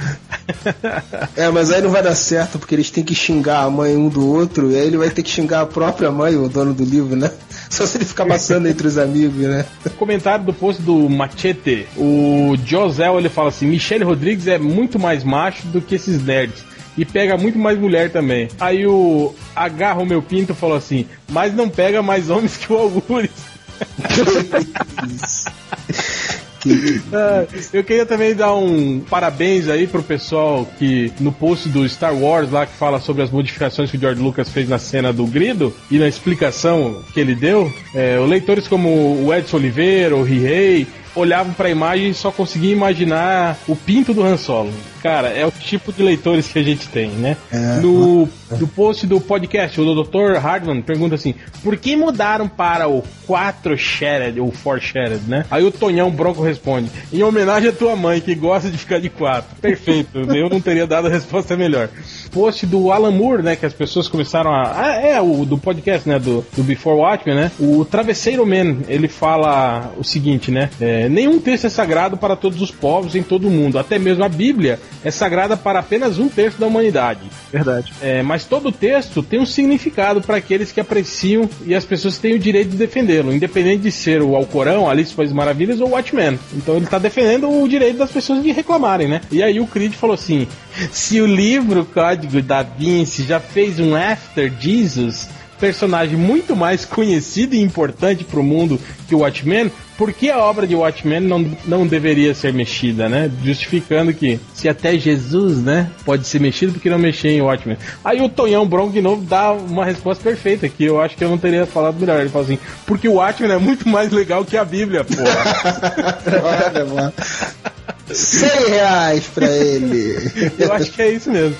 É, mas aí não vai dar certo porque eles têm que xingar a mãe um do outro, e aí ele vai ter que xingar a própria mãe, o dono do livro, né? [LAUGHS] Só se ele ficar passando entre os amigos, né? Comentário do post do Machete. O Josel ele fala assim: Michele Rodrigues é muito mais macho do que esses nerds. E pega muito mais mulher também. Aí o Agarra o meu pinto falou assim: Mas não pega mais homens que o Algures. [LAUGHS] [LAUGHS] [LAUGHS] Eu queria também dar um parabéns aí pro pessoal que no post do Star Wars lá que fala sobre as modificações que o George Lucas fez na cena do grido e na explicação que ele deu, é, leitores como o Edson Oliveira, o Rihei, olhavam pra imagem e só conseguiam imaginar o pinto do Han Solo. Cara, é o tipo de leitores que a gente tem, né? É. No, no post do podcast, o Dr. Hardman pergunta assim: por que mudaram para o 4 Shared ou 4 Shared, né? Aí o Tonhão Bronco responde: em homenagem à tua mãe que gosta de ficar de 4. Perfeito, eu não teria dado a resposta melhor. Post do Alan Moore, né? Que as pessoas começaram a. Ah, é, o do podcast, né? Do, do Before Watchmen, né? O Travesseiro Man, ele fala o seguinte, né? É, nenhum texto é sagrado para todos os povos em todo o mundo. Até mesmo a Bíblia é sagrada para apenas um terço da humanidade. Verdade. É, mas todo texto tem um significado para aqueles que apreciam e as pessoas têm o direito de defendê-lo, independente de ser o Alcorão, Alice País Maravilhas ou Watchmen. Então ele tá defendendo o direito das pessoas de reclamarem, né? E aí o Creed falou assim: se o livro Código da Vinci já fez um After Jesus, personagem muito mais conhecido e importante pro mundo que o Watchmen, por que a obra de Watchmen não, não deveria ser mexida, né? Justificando que se até Jesus, né, pode ser mexido, porque não mexer em Watchmen? Aí o Tonhão Bronco de novo dá uma resposta perfeita, que eu acho que eu não teria falado melhor. Ele fala assim, porque o Watchmen é muito mais legal que a Bíblia, porra. [LAUGHS] Olha, mano. 100 reais pra ele. [LAUGHS] Eu acho que é isso mesmo.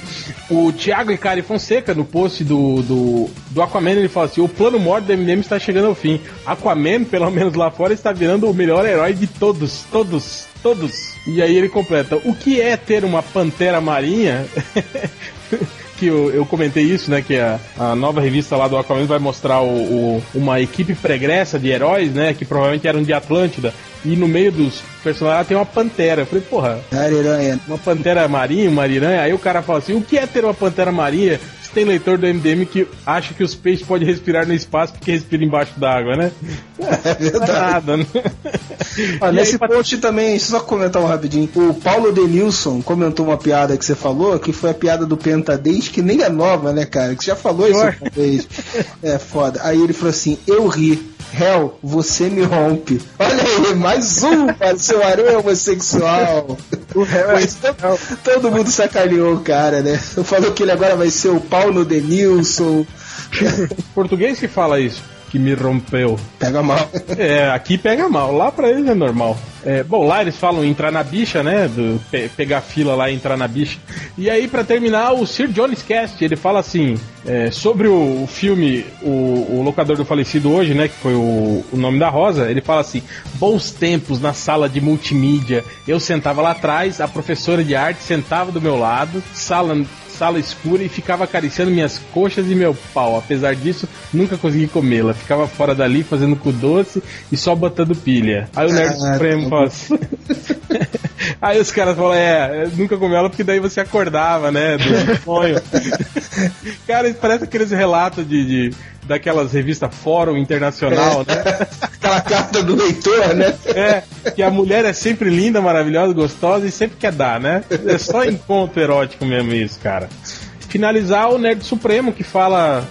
O Thiago Icari Fonseca, no post do, do, do Aquaman, ele fala assim: o plano morto do MDM está chegando ao fim. Aquaman, pelo menos lá fora, está virando o melhor herói de todos, todos, todos. E aí ele completa: o que é ter uma pantera marinha? [LAUGHS] que eu, eu comentei isso, né? Que a, a nova revista lá do Aquaman vai mostrar o, o- uma equipe pregressa de heróis, né? Que provavelmente eram de Atlântida. E no meio dos personagens tem uma pantera. Eu falei, porra, Ariranha. uma pantera marinha, uma ariranha. Aí o cara fala assim: o que é ter uma pantera marinha? Tem leitor do MDM que acha que os peixes podem respirar no espaço porque respira embaixo d'água, né? [LAUGHS] É Não é verdade. nada, né? Ah, nesse aí, post também, só comentar um rapidinho. O Paulo Denilson comentou uma piada que você falou, que foi a piada do Pentadez, que nem é nova, né, cara? Que você já falou isso uma vez. É foda. Aí ele falou assim: eu ri. Hell, você me rompe. Olha aí, mais um para o seu aranha homossexual. O réu é Mas to- todo mundo sacaneou o cara, né? Falou que ele agora vai ser o Paulo Denilson. [LAUGHS] Português que fala isso, que me rompeu. Pega mal. É, aqui pega mal, lá pra eles é normal. É, bom, lá eles falam entrar na bicha, né? Do, pe- pegar fila lá e entrar na bicha. E aí, pra terminar, o Sir Jones Cast, ele fala assim: é, sobre o, o filme o, o Locador do Falecido hoje, né? Que foi o, o nome da Rosa, ele fala assim: bons tempos na sala de multimídia. Eu sentava lá atrás, a professora de arte sentava do meu lado, sala sala escura e ficava acariciando minhas coxas e meu pau. Apesar disso, nunca consegui comê-la. Ficava fora dali fazendo cu doce e só botando pilha. Aí o Nerd Ah, Supremo fala assim. [LAUGHS] Aí os caras falam, é, eu nunca comi ela porque daí você acordava, né? Do sonho. [LAUGHS] Cara, parece aqueles relatos de, de- daquelas revistas Fórum Internacional, né? [LAUGHS] Aquela carta do leitor, né? É, que a mulher é sempre linda, maravilhosa, gostosa e sempre quer dar, né? É só encontro erótico mesmo isso, cara. Finalizar o Nerd Supremo que fala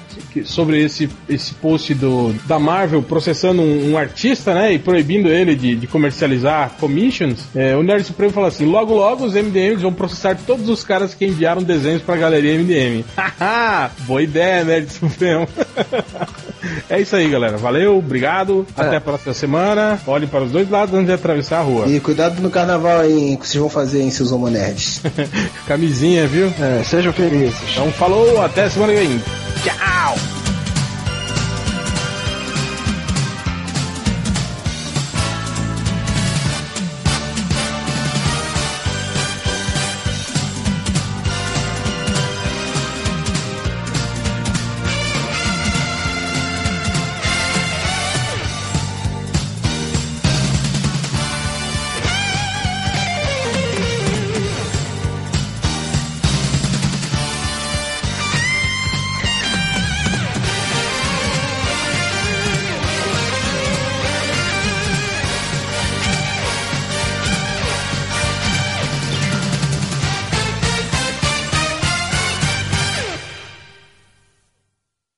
sobre esse, esse post do, da Marvel processando um, um artista, né? E proibindo ele de, de comercializar commissions. É, o Nerd Supremo fala assim: logo logo os MDMs vão processar todos os caras que enviaram desenhos pra galeria MDM. [LAUGHS] Haha! Boa ideia, Nerd Supremo. [LAUGHS] é isso aí, galera. Valeu, obrigado. Até a próxima semana. Olhem para os dois lados antes de atravessar a rua. E cuidado no carnaval aí que vocês vão fazer em seus homonerds. [LAUGHS] Camisinha, viu? É, sejam felizes. Então falou, até semana que vem. Tchau!